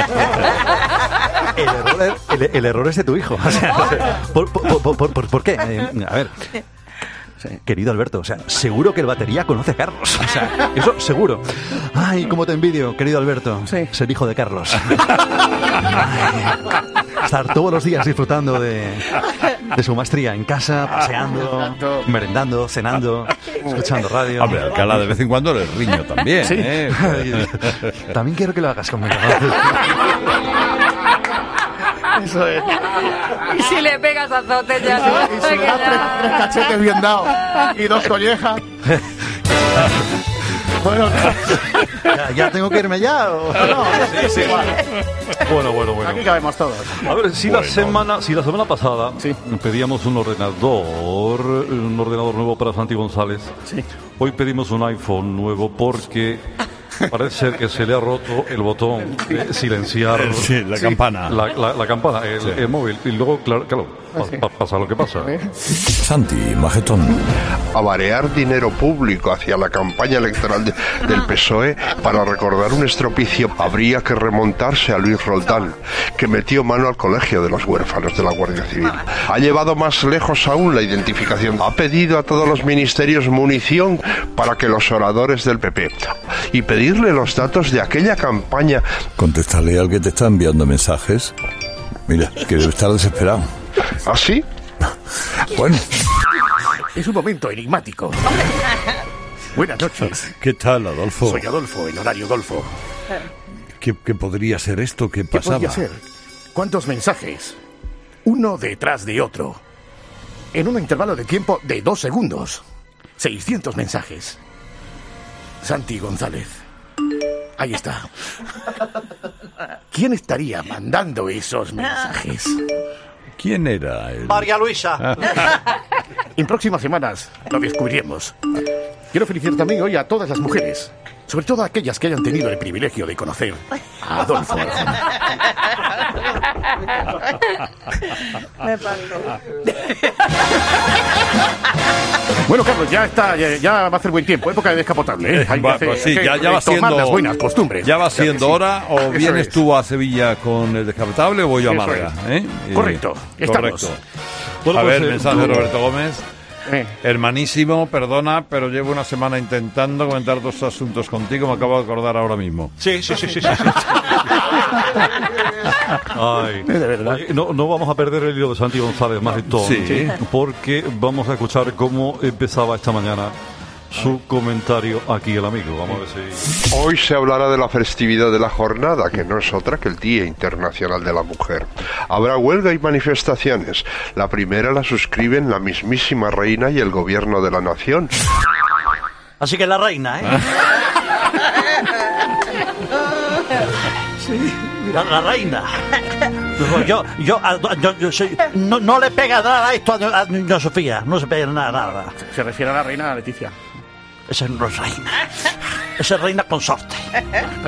el, error, es- el, el error es de tu hijo. O sea, ¿por, por, por- por- por- por qué? Eh, a ver. Querido Alberto, o sea, seguro que el batería conoce a Carlos. O sea, eso seguro. Ay, cómo te envidio, querido Alberto. Ser hijo de Carlos. Ay, estar todos los días disfrutando de, de su maestría en casa, paseando, merendando, cenando, escuchando radio. Hombre, Alcalá de vez en cuando le riño también. Sí. ¿eh? También quiero que lo hagas conmigo. Eso es. Y si le pegas azotes ya. Y si le das tres, tres cachetes bien dados y dos collejas. Bueno, Ya, ya tengo que irme ya. ¿o no? Sí, sí. Bueno, bueno, bueno. aquí cabemos todos. A ver, si la semana, si la semana pasada pedíamos un ordenador, un ordenador nuevo para Santi González, hoy pedimos un iPhone nuevo porque parece ser que se le ha roto el botón de silenciar. Sí, la campana. La, la- la campana, el, Sí. el móvil. Y luego, claro, claro pa- pa- pasa lo que pasa. Santi, majetón. Avarear dinero público hacia la campaña electoral de- del PSOE E para recordar un estropicio habría que remontarse a Luis Roldán, que metió mano al colegio de los huérfanos de la Guardia Civil. Ha llevado más lejos aún la identificación. Ha pedido a todos los ministerios munición para que los oradores del PP y pedirle los datos de aquella campaña Contéstale al que te está enviando mensajes. Mira, que debe estar desesperado. ¿Ah, sí? Bueno, Es un momento enigmático. Buenas noches. ¿Qué tal, Adolfo? Soy Adolfo, en horario Golfo. ¿Qué, qué podría ser esto? ¿Qué ¿Qué pasaba? podría ser? ¿Cuántos mensajes? Uno detrás de otro. En un intervalo de tiempo de dos segundos. 600 mensajes. Santi González. Ahí está. ¿Quién estaría mandando esos mensajes? ¿Quién era él? María Luisa. En próximas semanas lo descubriremos. Quiero felicitar también hoy a todas las mujeres, sobre todo aquellas que hayan tenido el privilegio de conocer a Adolfo. Me. Bueno, Carlos, ya está, ya, ya va a hacer buen tiempo, época de descapotable. ¿eh? Hay que Va, hacer- pues sí, hay que ya, ya va siendo las buenas costumbres. Ya va siendo sí. hora o Eso vienes es. tú a Sevilla con el descapotable o voy yo a Málaga. es. ¿eh? Eh, Correcto, estamos. Correcto. Bueno, a pues, ver, eh, mensaje de Roberto Gómez. Eh. Hermanísimo, perdona, pero llevo una semana intentando comentar dos asuntos contigo. Me acabo de acordar ahora mismo. Sí, sí, sí, sí. sí, sí. Ay. Oye, No, no vamos a perder el hilo de Santi González más de todo. Sí. Porque vamos a escuchar cómo empezaba esta mañana su comentario aquí el amigo. Vamos a ver si. Hoy se hablará de la festividad de la jornada, que no es otra que el Día Internacional de la Mujer. Habrá huelga y manifestaciones. La primera la suscriben la mismísima reina y el gobierno de la nación. Así que la reina, ¿eh? Sí, la, la reina. Yo, yo, a- yo, yo soy- no, no le pega nada esto a, a Sofía. No se pega nada, nada. Se refiere a la reina Leticia. Esa no es reina. Esa es reina consorte.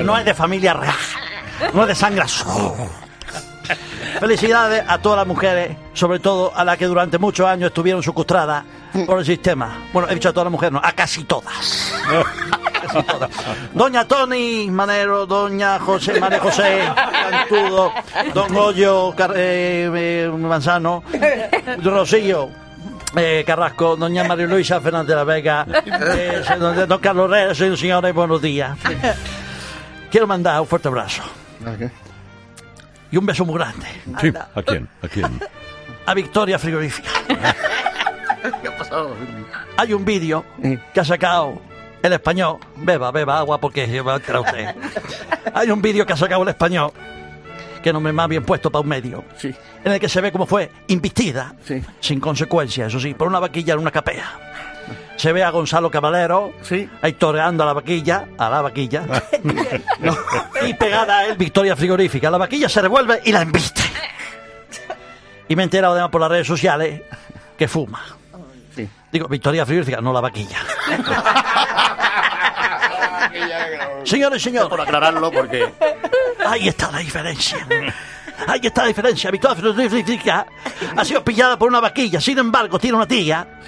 No es de familia real. No es de sangre azul. Felicidades a todas las mujeres, sobre todo a las que durante muchos años estuvieron secuestradas por el sistema. Bueno, he dicho a todas las mujeres, no, a casi todas. Doña Tony Manero, Doña José, María José Cantudo, Don Goyo Car- eh, eh, Manzano, Rosillo. Eh, Carrasco, doña María Luisa Fernández de la Vega, eh, don, don Carlos Reyes, señores señores, buenos días. Quiero mandar un fuerte abrazo y un beso muy grande Sí, ¿A quién? ¿A quién? a Victoria Frigorífica. Hay un vídeo que ha sacado el español. Beba, beba agua porque se va a usted. Hay un vídeo que ha sacado el español, que no me más bien puesto para un medio, en el que se ve cómo fue investida, sin consecuencias, eso sí, por una vaquilla en una capea. Se ve a Gonzalo Caballero ahí toreando a la vaquilla, a la vaquilla, y pegada a él Victoria Frigorífica. La vaquilla se revuelve y la embiste. Y me he enterado además por las redes sociales que fuma. Digo, Victoria Frigorífica, no la vaquilla. Señores y señores. Por aclararlo, porque. Ahí está la diferencia. Ahí está la diferencia. Victoria ha sido pillada por una vaquilla. Sin embargo, tiene una tía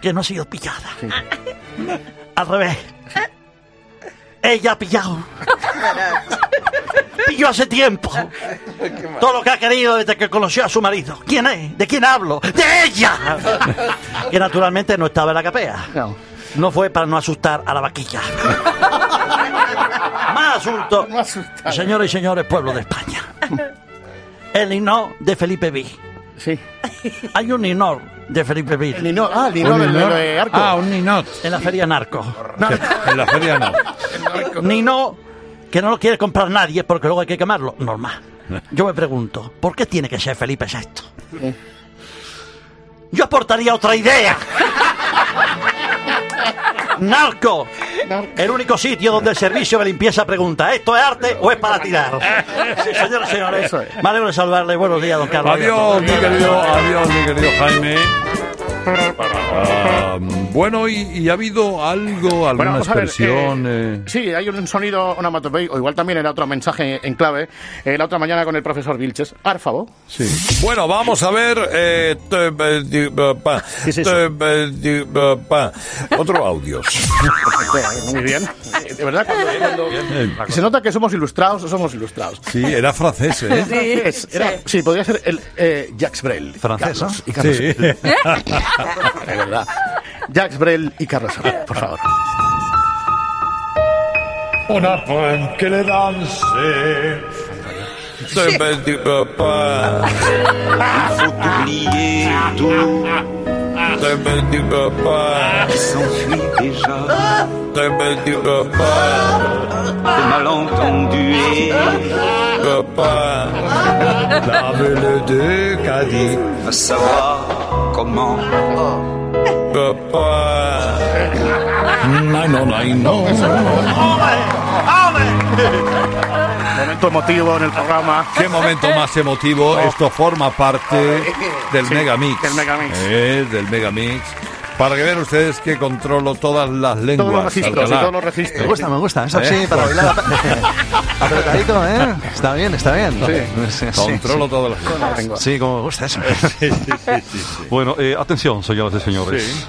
que no ha sido pillada. Al revés. Ella ha pillado. Pilló hace tiempo. Todo lo que ha querido desde que conoció a su marido. ¿Quién es? ¿De quién hablo? ¡De ella! Que naturalmente no estaba en la capea. No fue para no asustar a la vaquilla. Más asunto. Señores y señores, pueblo de España. El hino de Felipe V. Sí. Hay un ninor de Felipe V. El ninor- ah, el ninor ¿Un del- ninor? de Arco. Ah, un ninot. En la feria Narco. En la feria no. Nino, que no lo quiere comprar nadie porque luego hay que quemarlo. Normal. Yo me pregunto, ¿por qué tiene que ser Felipe VI? Yo aportaría otra idea. Narco. El único sitio donde el servicio de limpieza pregunta, ¿esto es arte o es para tirar? Sí, señores, señores. Me alegro de saludarle. Buenos días, don Carlos. Adiós, mi querido, adiós, mi querido Jaime. Ah, bueno, y, y ha habido algo, alguna Bueno, vamos a ver, expresión. eh, eh, Sí, hay un sonido onomatopeyo, o igual también era otro mensaje en clave, eh, la otra mañana con el profesor Vilches. Árfavo. Sí. Bueno, vamos a ver. pa. Otro audios. Muy bien. De verdad, cuando, cuando- se nota que somos ilustrados, somos ilustrados. Sí, era francés, ¿eh? Sí, es- era- sí, podría ser el eh, Jacques Brel. Francés, Carlos ¿no? y Carlos. Sí. De verdad. Jacques Brel y Carlos Soler, por favor. On apprend que les danses. Te- eh, di- eh, pa. Il faut oublier tout. Te- eh, di- eh, pa. S'enfuit déjà Te- eh, di- eh, pa. des malentendus Eh, pa. La belle de Cadiz. et à savoir comment. Eh, pa. Ay, no, ay, no. Momento emotivo en el programa. Qué momento más emotivo. Esto forma parte del Sí, Megamix. del Megamix. Eh, del Megamix. Para que vean ustedes que controlo todas las lenguas. Todos los registros, todos los registros. Me gusta, me gusta. Eso sí, ¿Eh? para bailar apretadito, ¿eh? Está bien, está bien. Sí, sí, Controlo sí. todas las lenguas. Sí, como me gusta eso. Bueno, eh, atención, señoras y señores.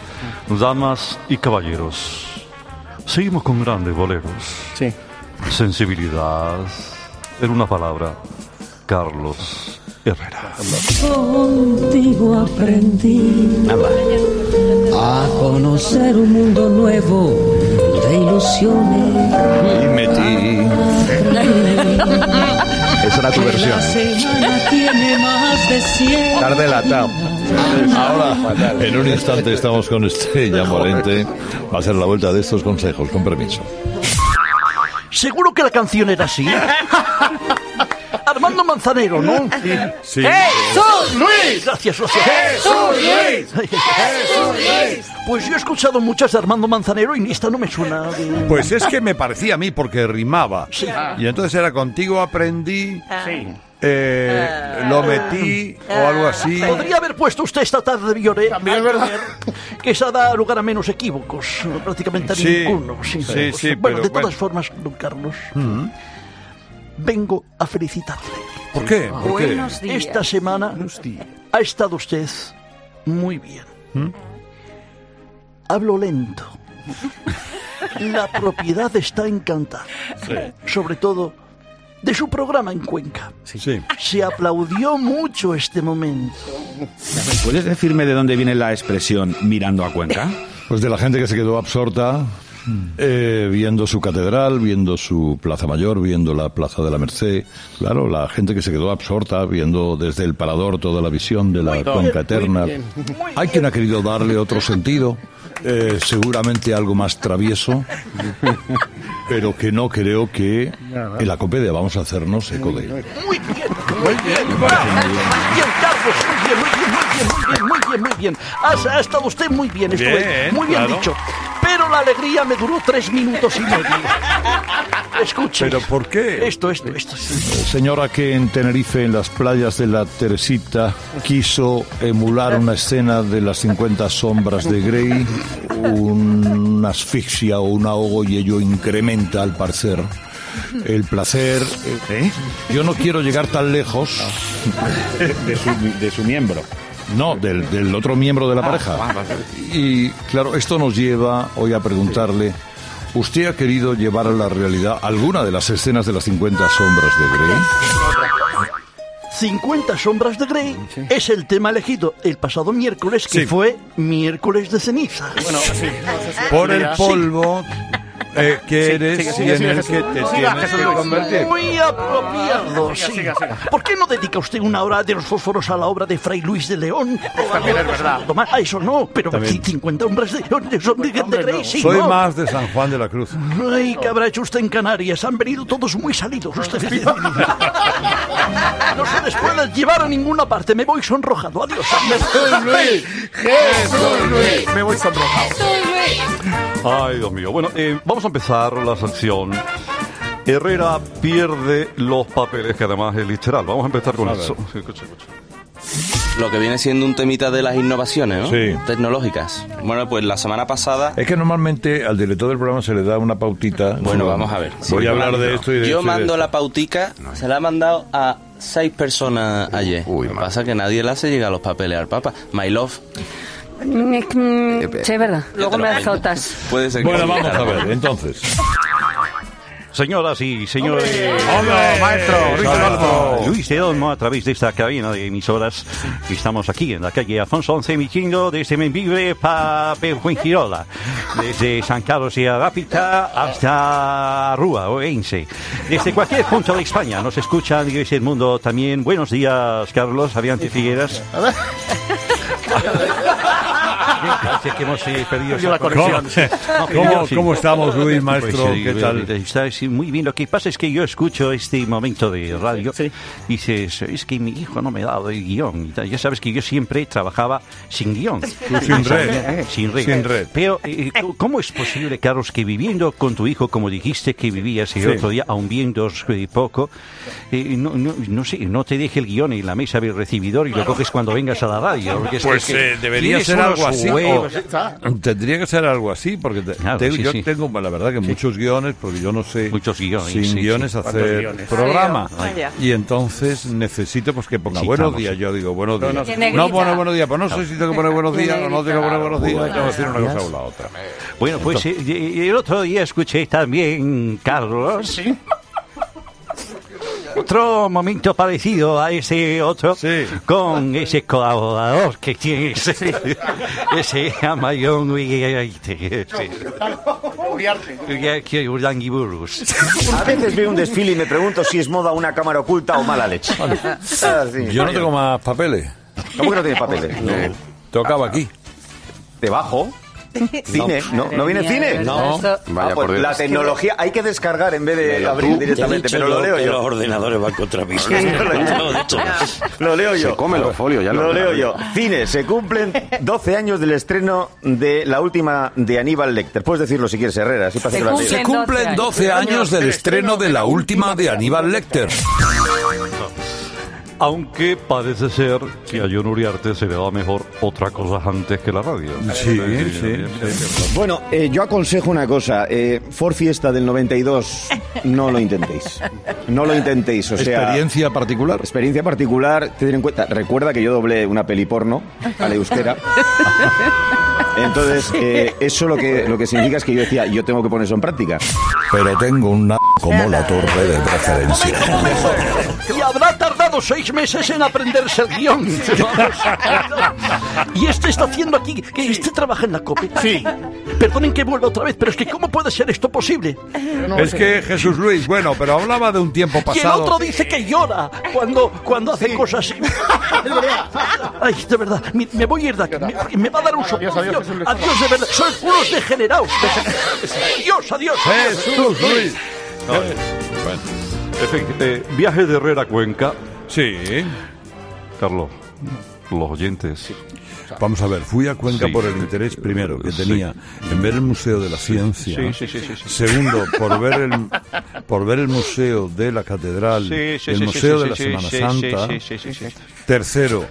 Damas y caballeros. Seguimos con grandes boleros. Sí. Sensibilidad. En una palabra, Carlos Herrera. Contigo aprendí a conocer un mundo nuevo de ilusiones. Y metí. Esa era tu versión. La semana tiene más de 100. Tarde la Ahora, en un instante estamos con Estrella Morente. Va a ser la vuelta de estos consejos, con permiso. Seguro que la canción era así. Armando Manzanero, ¿no? Sí. ¡Jesús Luis! Gracias, gracias. ¡Jesús Luis! ¡Jesús Luis! Pues yo he escuchado muchas de Armando Manzanero y esta no me suena. de- Pues es que me parecía a mí porque rimaba. Y entonces era contigo aprendí, eh, lo metí o algo así. Podría haber puesto usted esta tarde de Violet. También, ¿verdad? Que esa da lugar a menos equívocos. Prácticamente a Sí, ninguno. Sí, sí, Pues, sí, Bueno, pero de todas bueno. formas, don Carlos, Mm. Vengo a felicitarle. ¿Por qué? ¿Por qué? Buenos días. Esta semana ha estado usted muy bien. ¿Mm? Hablo lento. La propiedad está encantada. Sobre todo de su programa en Cuenca. Sí. Se aplaudió mucho este momento. ¿Puedes decirme de dónde viene la expresión mirando a Cuenca? Pues de la gente que se quedó absorta eh, viendo su catedral, viendo su Plaza Mayor, viendo la Plaza de la Merced. Claro, la gente que se quedó absorta viendo desde el parador toda la visión de la Muy bien, Cuenca Eterna. muy bien. Hay quien ha querido darle otro sentido, eh, seguramente algo más travieso, pero que no creo que en la comedia vamos a hacernos eco de. Muy bien, muy bien, muy bien, Carlos, muy bien, muy bien, muy bien, muy bien, muy bien, muy bien. Ha, ha estado usted muy bien, Bien, muy bien claro. dicho. Alegría me duró tres minutos y medio. Escuche. ¿Pero por qué? Esto, esto, esto. sí. Señora que en Tenerife, en las playas de la Teresita, quiso emular una escena de las 50 sombras de Grey, una asfixia o un ahogo y ello incrementa al parecer el placer. ¿Eh? Yo no quiero llegar tan lejos. De su, de su miembro. No, del, del otro miembro de la pareja. Y claro, esto nos lleva hoy a preguntarle, ¿usted ha querido llevar a la realidad alguna de las escenas de las 50 sombras de Grey? 50 sombras de Grey es el tema elegido el pasado miércoles, que Sí. fue miércoles de ceniza. Bueno, sí. Por el polvo eh, que eres sigue, sigue, en sigue, el que te tienes que convertir. Muy apropiado, sí. ¿Por qué no dedica usted una hora de los fósforos a la obra de Fray Luis de León? También es verdad. Tomás, A eso no, pero También. 50 hombres de, de- son de, de Grey, sí, Soy más de San Juan de la Cruz. Ay, ¿qué habrá hecho usted en Canarias? Han venido todos muy salidos ustedes. no se les puede llevar a ninguna parte. Me voy sonrojado. Adiós. Jesús Luis, Jesús Luis. Me voy sonrojado. Ay, Dios mío. Bueno, eh, vamos a empezar la sección. Herrera pierde los papeles, que además es literal. Vamos a empezar con A eso. Sí, escucha, escucha. Lo que viene siendo un temita de las innovaciones, ¿no? Sí. Tecnológicas. Bueno, pues la semana pasada... Es que normalmente al director del programa se le da una pautita. Bueno, vamos a ver. Voy a hablar de esto y de Yo de mando esto. la pautica, se la he mandado a seis personas ayer. Lo que pasa es que nadie le hace llegar los papeles al Papa. My love. Mm, Sí, es verdad. Luego me azotas. Puede ser que Bueno, vamos a ver, entonces. Señoras y señores, ¡Hombre, maestro! Luis Olmo. Luis de Olmo a través de esta cabina de emisoras. Estamos aquí en la calle Alfonso 11 emitiendo desde Membibre para Fuengirola, desde San Carlos y Arápita hasta Rúa, Oense. Desde cualquier punto de España nos escuchan y desde el mundo también. Buenos días, Carlos, Aviante Figueras. Parece que hemos eh, perdido la conexión. ¿Cómo, perdió, sí. ¿Cómo estamos, Luis, maestro? Pues, eh, ¿Qué tal? Está sí, muy bien. Lo que pasa es que yo escucho este momento de radio y dices, es que mi hijo no me ha dado el guion. Ya sabes que yo siempre trabajaba sin guion. sin red. Sin red. Sin red. Pero, eh, ¿cómo- ¿cómo es posible, Carlos, que viviendo con tu hijo, como dijiste que vivías el Sí. otro día, aún viendo eh, poco, eh, no, no, no sé, no te deje el guion en la mesa del recibidor y lo coges cuando vengas a la radio? Pues es que eh, debería ser algo así. O- tendría que ser algo así, porque te- Claro, tengo- sí, yo sí. tengo, la verdad, que muchos guiones, porque yo no sé Muchos guiones, sin sí, sí. guiones ¿Cuántos hacer guiones? programa. Vaya. Y entonces necesito pues que ponga Sí, buenos días. Yo digo buenos No, días. no, No, negrita. pone buenos días, pues no sé si tengo que poner buenos días o no tengo que poner buenos días. Tengo que decir una cosa o la otra. Bueno, pues eh, eh, el otro día escuché también, Carlos. Otro momento parecido a ese otro Sí. con ese colaborador que tiene ese, ese Amazon Burus. A veces veo un desfile y me pregunto si es moda una cámara oculta o mala leche. Ah, sí. Yo no tengo más papeles. ¿Cómo que no tiene papeles? Eh, Tocaba aquí. Debajo. Cine, ¿no? ¿No viene cine? No. Ah, Vaya pues por Dios. la tecnología hay que descargar en vez de abrir directamente, pero lo leo que los yo. ordenadores van contra mí. Lo leo yo. Se come los folios, ya lo Lo leo yo. Cine, se cumplen 12 años del estreno de la última de Aníbal Lecter. Puedes decirlo si quieres, Herrera, así Se que lo has cumple. leído. Se cumplen 12 años del estreno de la última de Aníbal Lecter. Aunque parece ser que a John Uriarte se le va mejor otra cosa antes que la radio. Sí, sí, Bueno, eh, yo aconsejo una cosa. Eh, Ford Fiesta del 92, no lo intentéis. No lo intentéis, o sea... Experiencia particular. Experiencia particular, ten en cuenta, recuerda que yo doblé una peli porno a la euskera. Entonces, eh, eso lo que, lo que significa es que yo decía, yo tengo que poner eso en práctica. Pero tengo una como la torre de preferencia. Y habrá tardado seis meses en aprenderse el guion. y este está haciendo aquí, que este trabaja en la COPE. Sí. Perdonen que vuelva otra vez, pero es que ¿cómo puede ser esto posible? Es que Jesús Luis, bueno, pero hablaba de un tiempo Y el pasado. otro dice que llora cuando, cuando hace cosas. Ay, de verdad, me, me voy a ir de aquí. Me, me va a dar un Adiós, soponcio. adiós, Jesús Luis. Adiós, de verdad. Sois unos degenerados. Adiós, adiós. Jesús Luis. En fin, eh, viaje de Herrera a Cuenca. Sí. Carlos, los oyentes. Vamos a ver, fui a Cuenca Sí. por el interés primero que Sí. tenía en ver el Museo de la Ciencia. Sí, sí, sí, sí, sí. Segundo, por ver el por ver el Museo de la Catedral, Sí, sí, el sí, Museo sí, de la sí, Semana sí, Santa. sí, sí, sí, sí, sí. Tercero,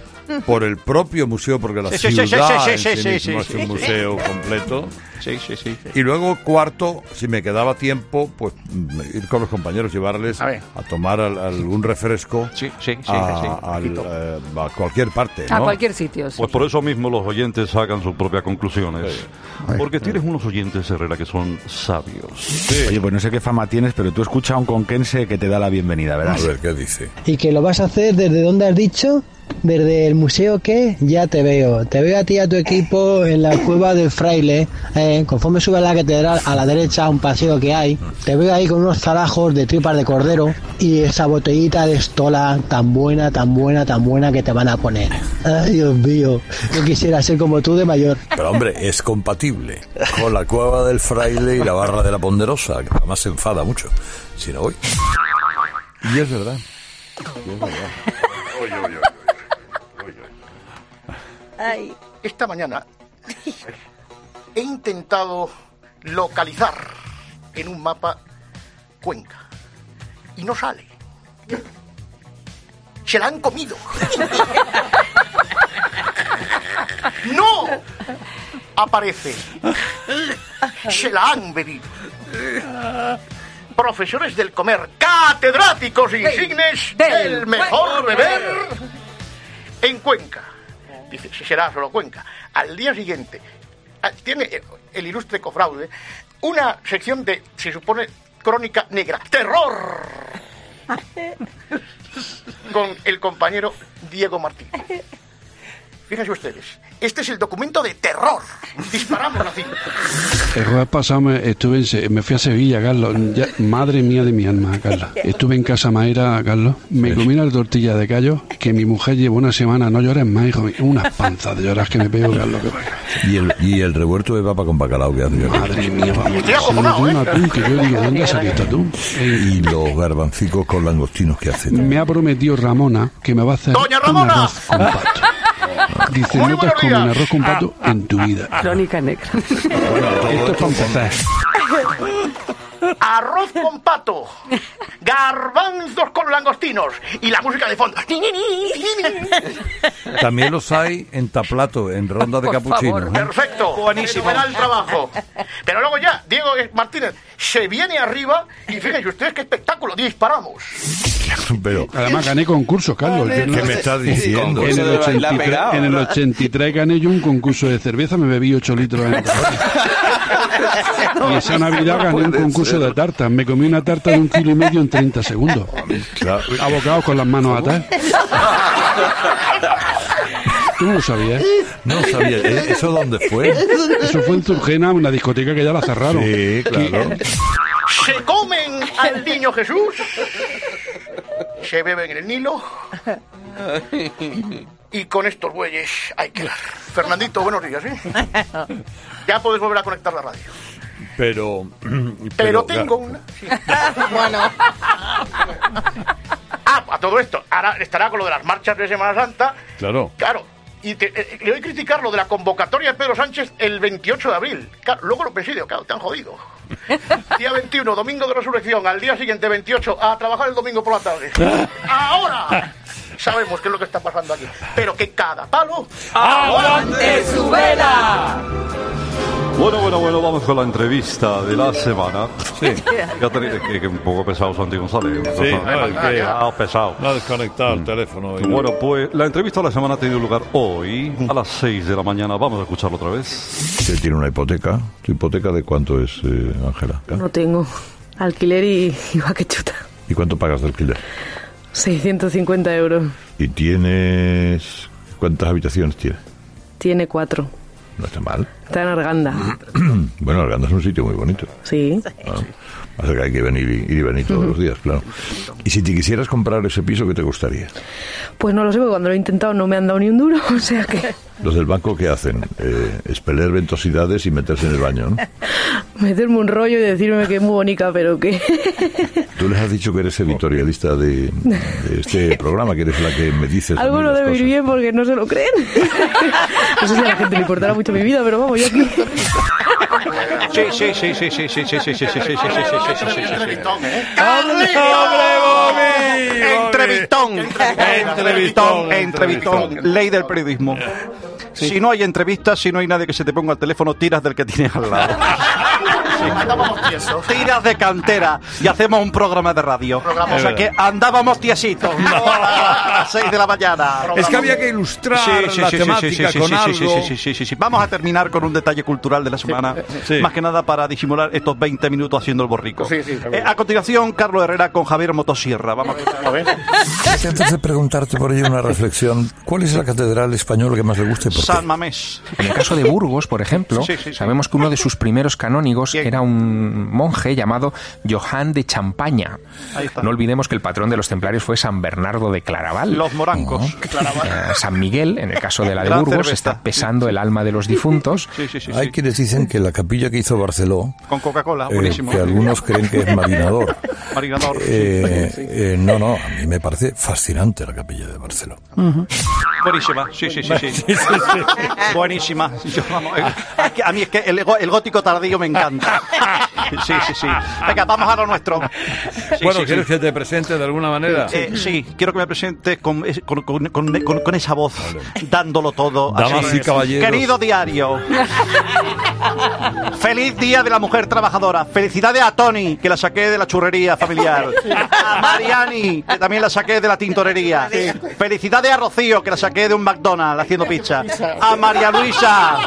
por el propio museo, porque la Sí, sí, sí, ciudad sí, en sí, sí sí, mismo sí, es un sí. museo completo. Sí, sí, sí. Y luego, cuarto, si me quedaba tiempo, pues mm, ir con los compañeros, llevarles A a tomar al- algún refresco Sí, sí, sí, a, sí. al, eh, a cualquier parte. A cualquier sitio. sí. Pues por eso mismo los oyentes sacan sus propias conclusiones. Porque tienes unos oyentes, Herrera, que son sabios. Oye, pues no sé qué fama tienes, pero tú escucha a un conquense que te da la bienvenida, A ¿verdad? ver qué dice. ¿Y que lo vas a hacer desde dónde has dicho? Desde el museo que ya te veo. Te veo a ti y a tu equipo en la cueva del fraile. eh, conforme subes la catedral a la derecha, un paseo que hay. Te veo ahí con unos zarajos de tripas de cordero y esa botellita de estola tan buena, tan buena, tan buena que te van a poner. Ay, Dios mío. Yo quisiera ser como tú de mayor. Pero hombre, es compatible con la cueva del fraile y la barra de la ponderosa, que además se enfada mucho. Si no voy. Y es verdad. Y es verdad. Esta mañana he intentado localizar en un mapa Cuenca y no sale. Se la han comido. No aparece. Se la han bebido. Profesores del comer, catedráticos insignes del mejor beber en Cuenca. Dice, si será solo Cuenca. Al día siguiente, ah, tiene el ilustre cofraude una sección de, se supone, crónica negra. ¡Terror! Con el compañero Diego Martín. Fíjense ustedes, este es el documento de terror. Disparamos así. El jueves pasado me, estuve en Se- me fui a Sevilla, Carlos. Ya- madre mía de mi alma, Carlos. Estuve en Casa Maera, Carlos. Me comí una tortilla de callo que mi mujer llevó una semana. No llores más, hijo mío. Unas panzas de lloras que me pego, Carlos. Que vaya. Y el, y el revuelto de papa con bacalao que hace. Madre mía, vamos. Se me un atún que yo digo, ¿dónde atún? Y los garbancicos con langostinos que hace. Me ha prometido Ramona que me va a hacer ¡Doña un Ramona! arroz con pato. Dice, no te has comido un arroz con pato en tu vida. Crónica negra. Esto es para empezar. Arroz con pato. Garbanzos con langostinos. Y la música de fondo. También los hay en taplato, en ronda de Por capuchino. favor, ¿eh? Perfecto. Buenísimo. el trabajo. Pero luego ya, Diego Martínez se viene arriba y fíjense ustedes qué espectáculo. Disparamos. Pero, Además gané concursos, Carlos. No- ¿Qué me estás diciendo? En el, Concurso de 83, bailar pegado, en el ¿no? 83 gané yo un concurso de cerveza, me bebí 8 litros en Y esa Navidad gané un concurso de tartas. Me comí una tarta de un kilo y medio en 30 segundos. Abocados con las manos atadas. ¿Tú no lo sabías? No sabía. ¿eh? ¿Eso dónde fue? Eso fue en Turgena, una discoteca que ya la cerraron. Sí, claro. Se comen al niño Jesús. Se beben en el Nilo. Y con estos bueyes hay que dar. Fernandito, buenos días, ¿eh? Ya puedes volver a conectar la radio. Pero. Pero tengo una. sí. bueno. Ah, a todo esto. Ahora estará con lo de las marchas de Semana Santa. Claro. Claro. Y te- eh, le voy a criticar lo de la convocatoria de Pedro Sánchez el 28 de abril. Claro, luego lo pensé, digo, claro, te han jodido. Día 21, domingo de resurrección. Al día siguiente, 28, a trabajar el domingo por la tarde. Ahora sabemos qué es lo que está pasando aquí. Pero que cada palo ¡Aguante su vela! Bueno, bueno, bueno, vamos con la entrevista de la semana. Sí. Que, que un poco pesado Santi González. Sí, no, es que- Ah, pesado. No ha desconectado el teléfono. y no- Bueno, pues la entrevista de la semana ha tenido lugar hoy a las 6 de la mañana. Vamos a escucharlo otra vez. Usted tiene una hipoteca. ¿Tu hipoteca de cuánto es, eh, Ángela? No tengo alquiler y, y va que chuta. ¿Y cuánto pagas de alquiler? 650 euros. ¿Y tienes. ¿Cuántas habitaciones tienes? Tiene cuatro. No está mal. Está en Arganda. bueno, Arganda es un sitio muy bonito. Sí. Ah, Pasa que hay que venir y, ir y venir todos los días, claro. Y si te quisieras comprar ese piso, ¿qué te gustaría? Pues no lo sé, porque cuando lo he intentado no me han dado ni un duro, o sea que Los del banco, ¿qué hacen? Eh, expeler ventosidades y meterse en el baño, ¿no? meterme un rollo y decirme que es muy bonita, pero que... Tú les has dicho que eres editorialista de, de este programa, que eres la que me dices. Algo no debe ir bien porque no se lo creen. No sé si a la gente le importará mucho mi vida, pero vamos, yo aquí... Sí, sí, sí, sí, sí, sí, sí, sí, sí, sí, sí, sí, sí, sí, sí, sí, sí, sí. Entrevistón. Entrevistón, entrevistón, ley del periodismo. Si no hay entrevistas, si no hay nadie que se te ponga al teléfono, tiras del que tienes al lado. Andábamos tiesos. Tiras de cantera y hacemos un programa de radio. Programa. O sea Es que andábamos tiesitos. A las 6 de la mañana. Es que había que ilustrar la temática con sí, algo. sí, sí, sí, sí, sí, sí. Vamos a terminar con un detalle cultural de la semana. Sí. Más que nada para disimular estos 20 minutos haciendo el borrico. Sí, sí, Eh, a continuación, Carlos Herrera con Javier Motosierra. Vamos a ver. Antes de preguntarte por ello una reflexión, ¿cuál es la catedral española que más le gusta? San Mamés. En el caso de Burgos, por ejemplo, Sí, sí, sí. sabemos que uno de sus primeros canónigos era un monje llamado Johan de Champaña. No olvidemos que el patrón de los templarios fue San Bernardo de Claraval. Los morancos. Eh, San Miguel, en el caso de la de Gran Burgos, cerveza. está pesando el alma de los difuntos. Sí, sí, sí. Hay sí. quienes dicen que la capilla que hizo Barceló, Con Coca-Cola, eh, buenísimo. que algunos creen que es marinador. Marinador. Eh, eh, no, no, a mí me parece fascinante la capilla de Barceló. Buenísima, sí, sí, sí. sí. Buenísima. Yo, vamos, eh, es que a mí es que el, el gótico tardío me encanta. Sí, sí, sí. Venga, vamos a lo nuestro. Sí, bueno, sí, ¿quieres sí. que te presente de alguna manera? Eh, sí, quiero que me presente con, es- con, con- con- con- con esa voz, dándolo todo. Damas así. y caballeros. Querido diario, feliz día de la mujer trabajadora. Felicidades a Tony, que la saqué de la churrería familiar. A Mariani, que también la saqué de la tintorería. Felicidades a Rocío, que la saqué de un McDonald's haciendo pizza. A María Luisa,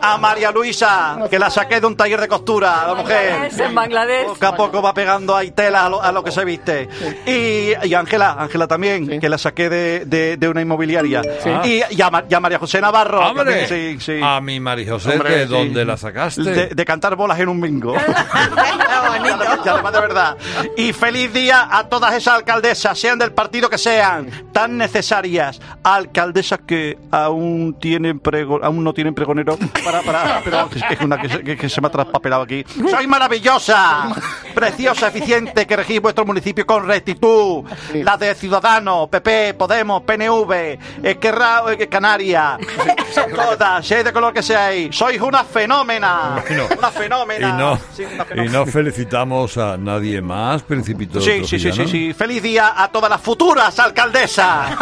a María Luisa, que la saqué de un taller de costura, la mujer. Es en Bangladesh. Poco a poco va pegando ahí tela a lo, a lo que se viste. Y y Ángela, Ángela también, que la saqué de, de- de una inmobiliaria. Y, y a, Ma- y a María José Navarro. sí, sí. A mi María José, Hombre, ¿de sí. dónde la sacaste? De, de cantar bolas en un bingo. Y además de verdad. Y feliz día a todas esas alcaldesas, sean del partido que sean, tan necesarias. Alcaldesas que aún tienen prego- aún no tienen pregonero. Para, para, pero es una que, se, que- que se me ha traspapelado aquí. ¡Soy maravillosa! Preciosa, eficiente, que regís vuestro municipio con rectitud. Las de Ciudadanos, PP, Podemos, PNV, Esquerra, eh, Canaria. Todas, seáis de color que seáis. Sois una fenómena. Bueno, Una fenómena. Y no, Sí, una y no felicitamos a nadie más, Principito Sí, sí, sí, sí, sí. Feliz día a todas las futuras alcaldesas,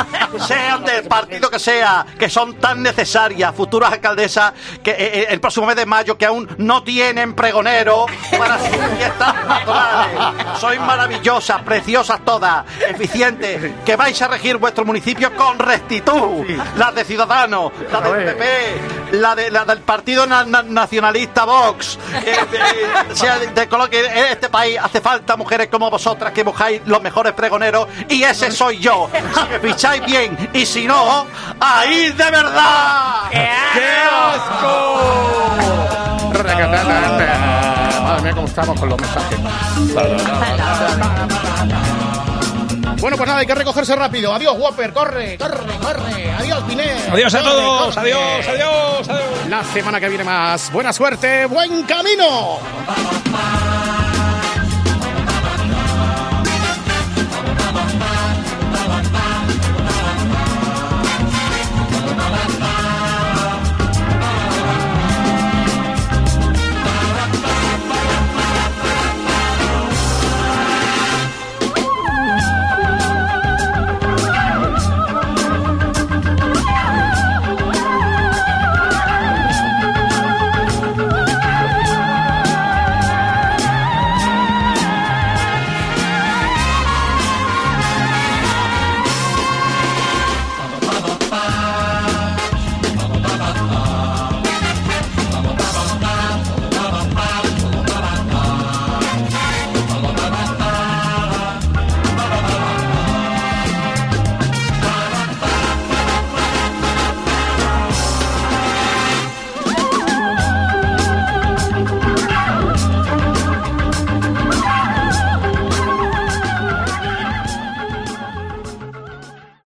sean del partido que sea, que son tan necesarias, futuras alcaldesas, que eh, eh, el próximo mes de mayo que aún no tienen pregonero para sus fiestas patronales. Sois maravillosas, preciosas todas, eficientes, que vais a regir vuestro municipio con rectitud. Las de Ciudadanos, la del PP, la, de, la del Partido Na- Na- Nacionalista Vox, eh, sea de, de color que en este país hace falta mujeres como vosotras que buscáis los mejores pregoneros y ese soy yo. Si me ficháis bien y si no, ahí de verdad. ¡Qué Madre mía, cómo estamos con los mensajes. Bueno, pues nada, hay que recogerse rápido. Adiós, Whopper, corre, corre, corre. Adiós, Piné. Adiós a Corre, todos, corre. adiós, adiós, adiós. La semana que viene más. Buena suerte, buen camino.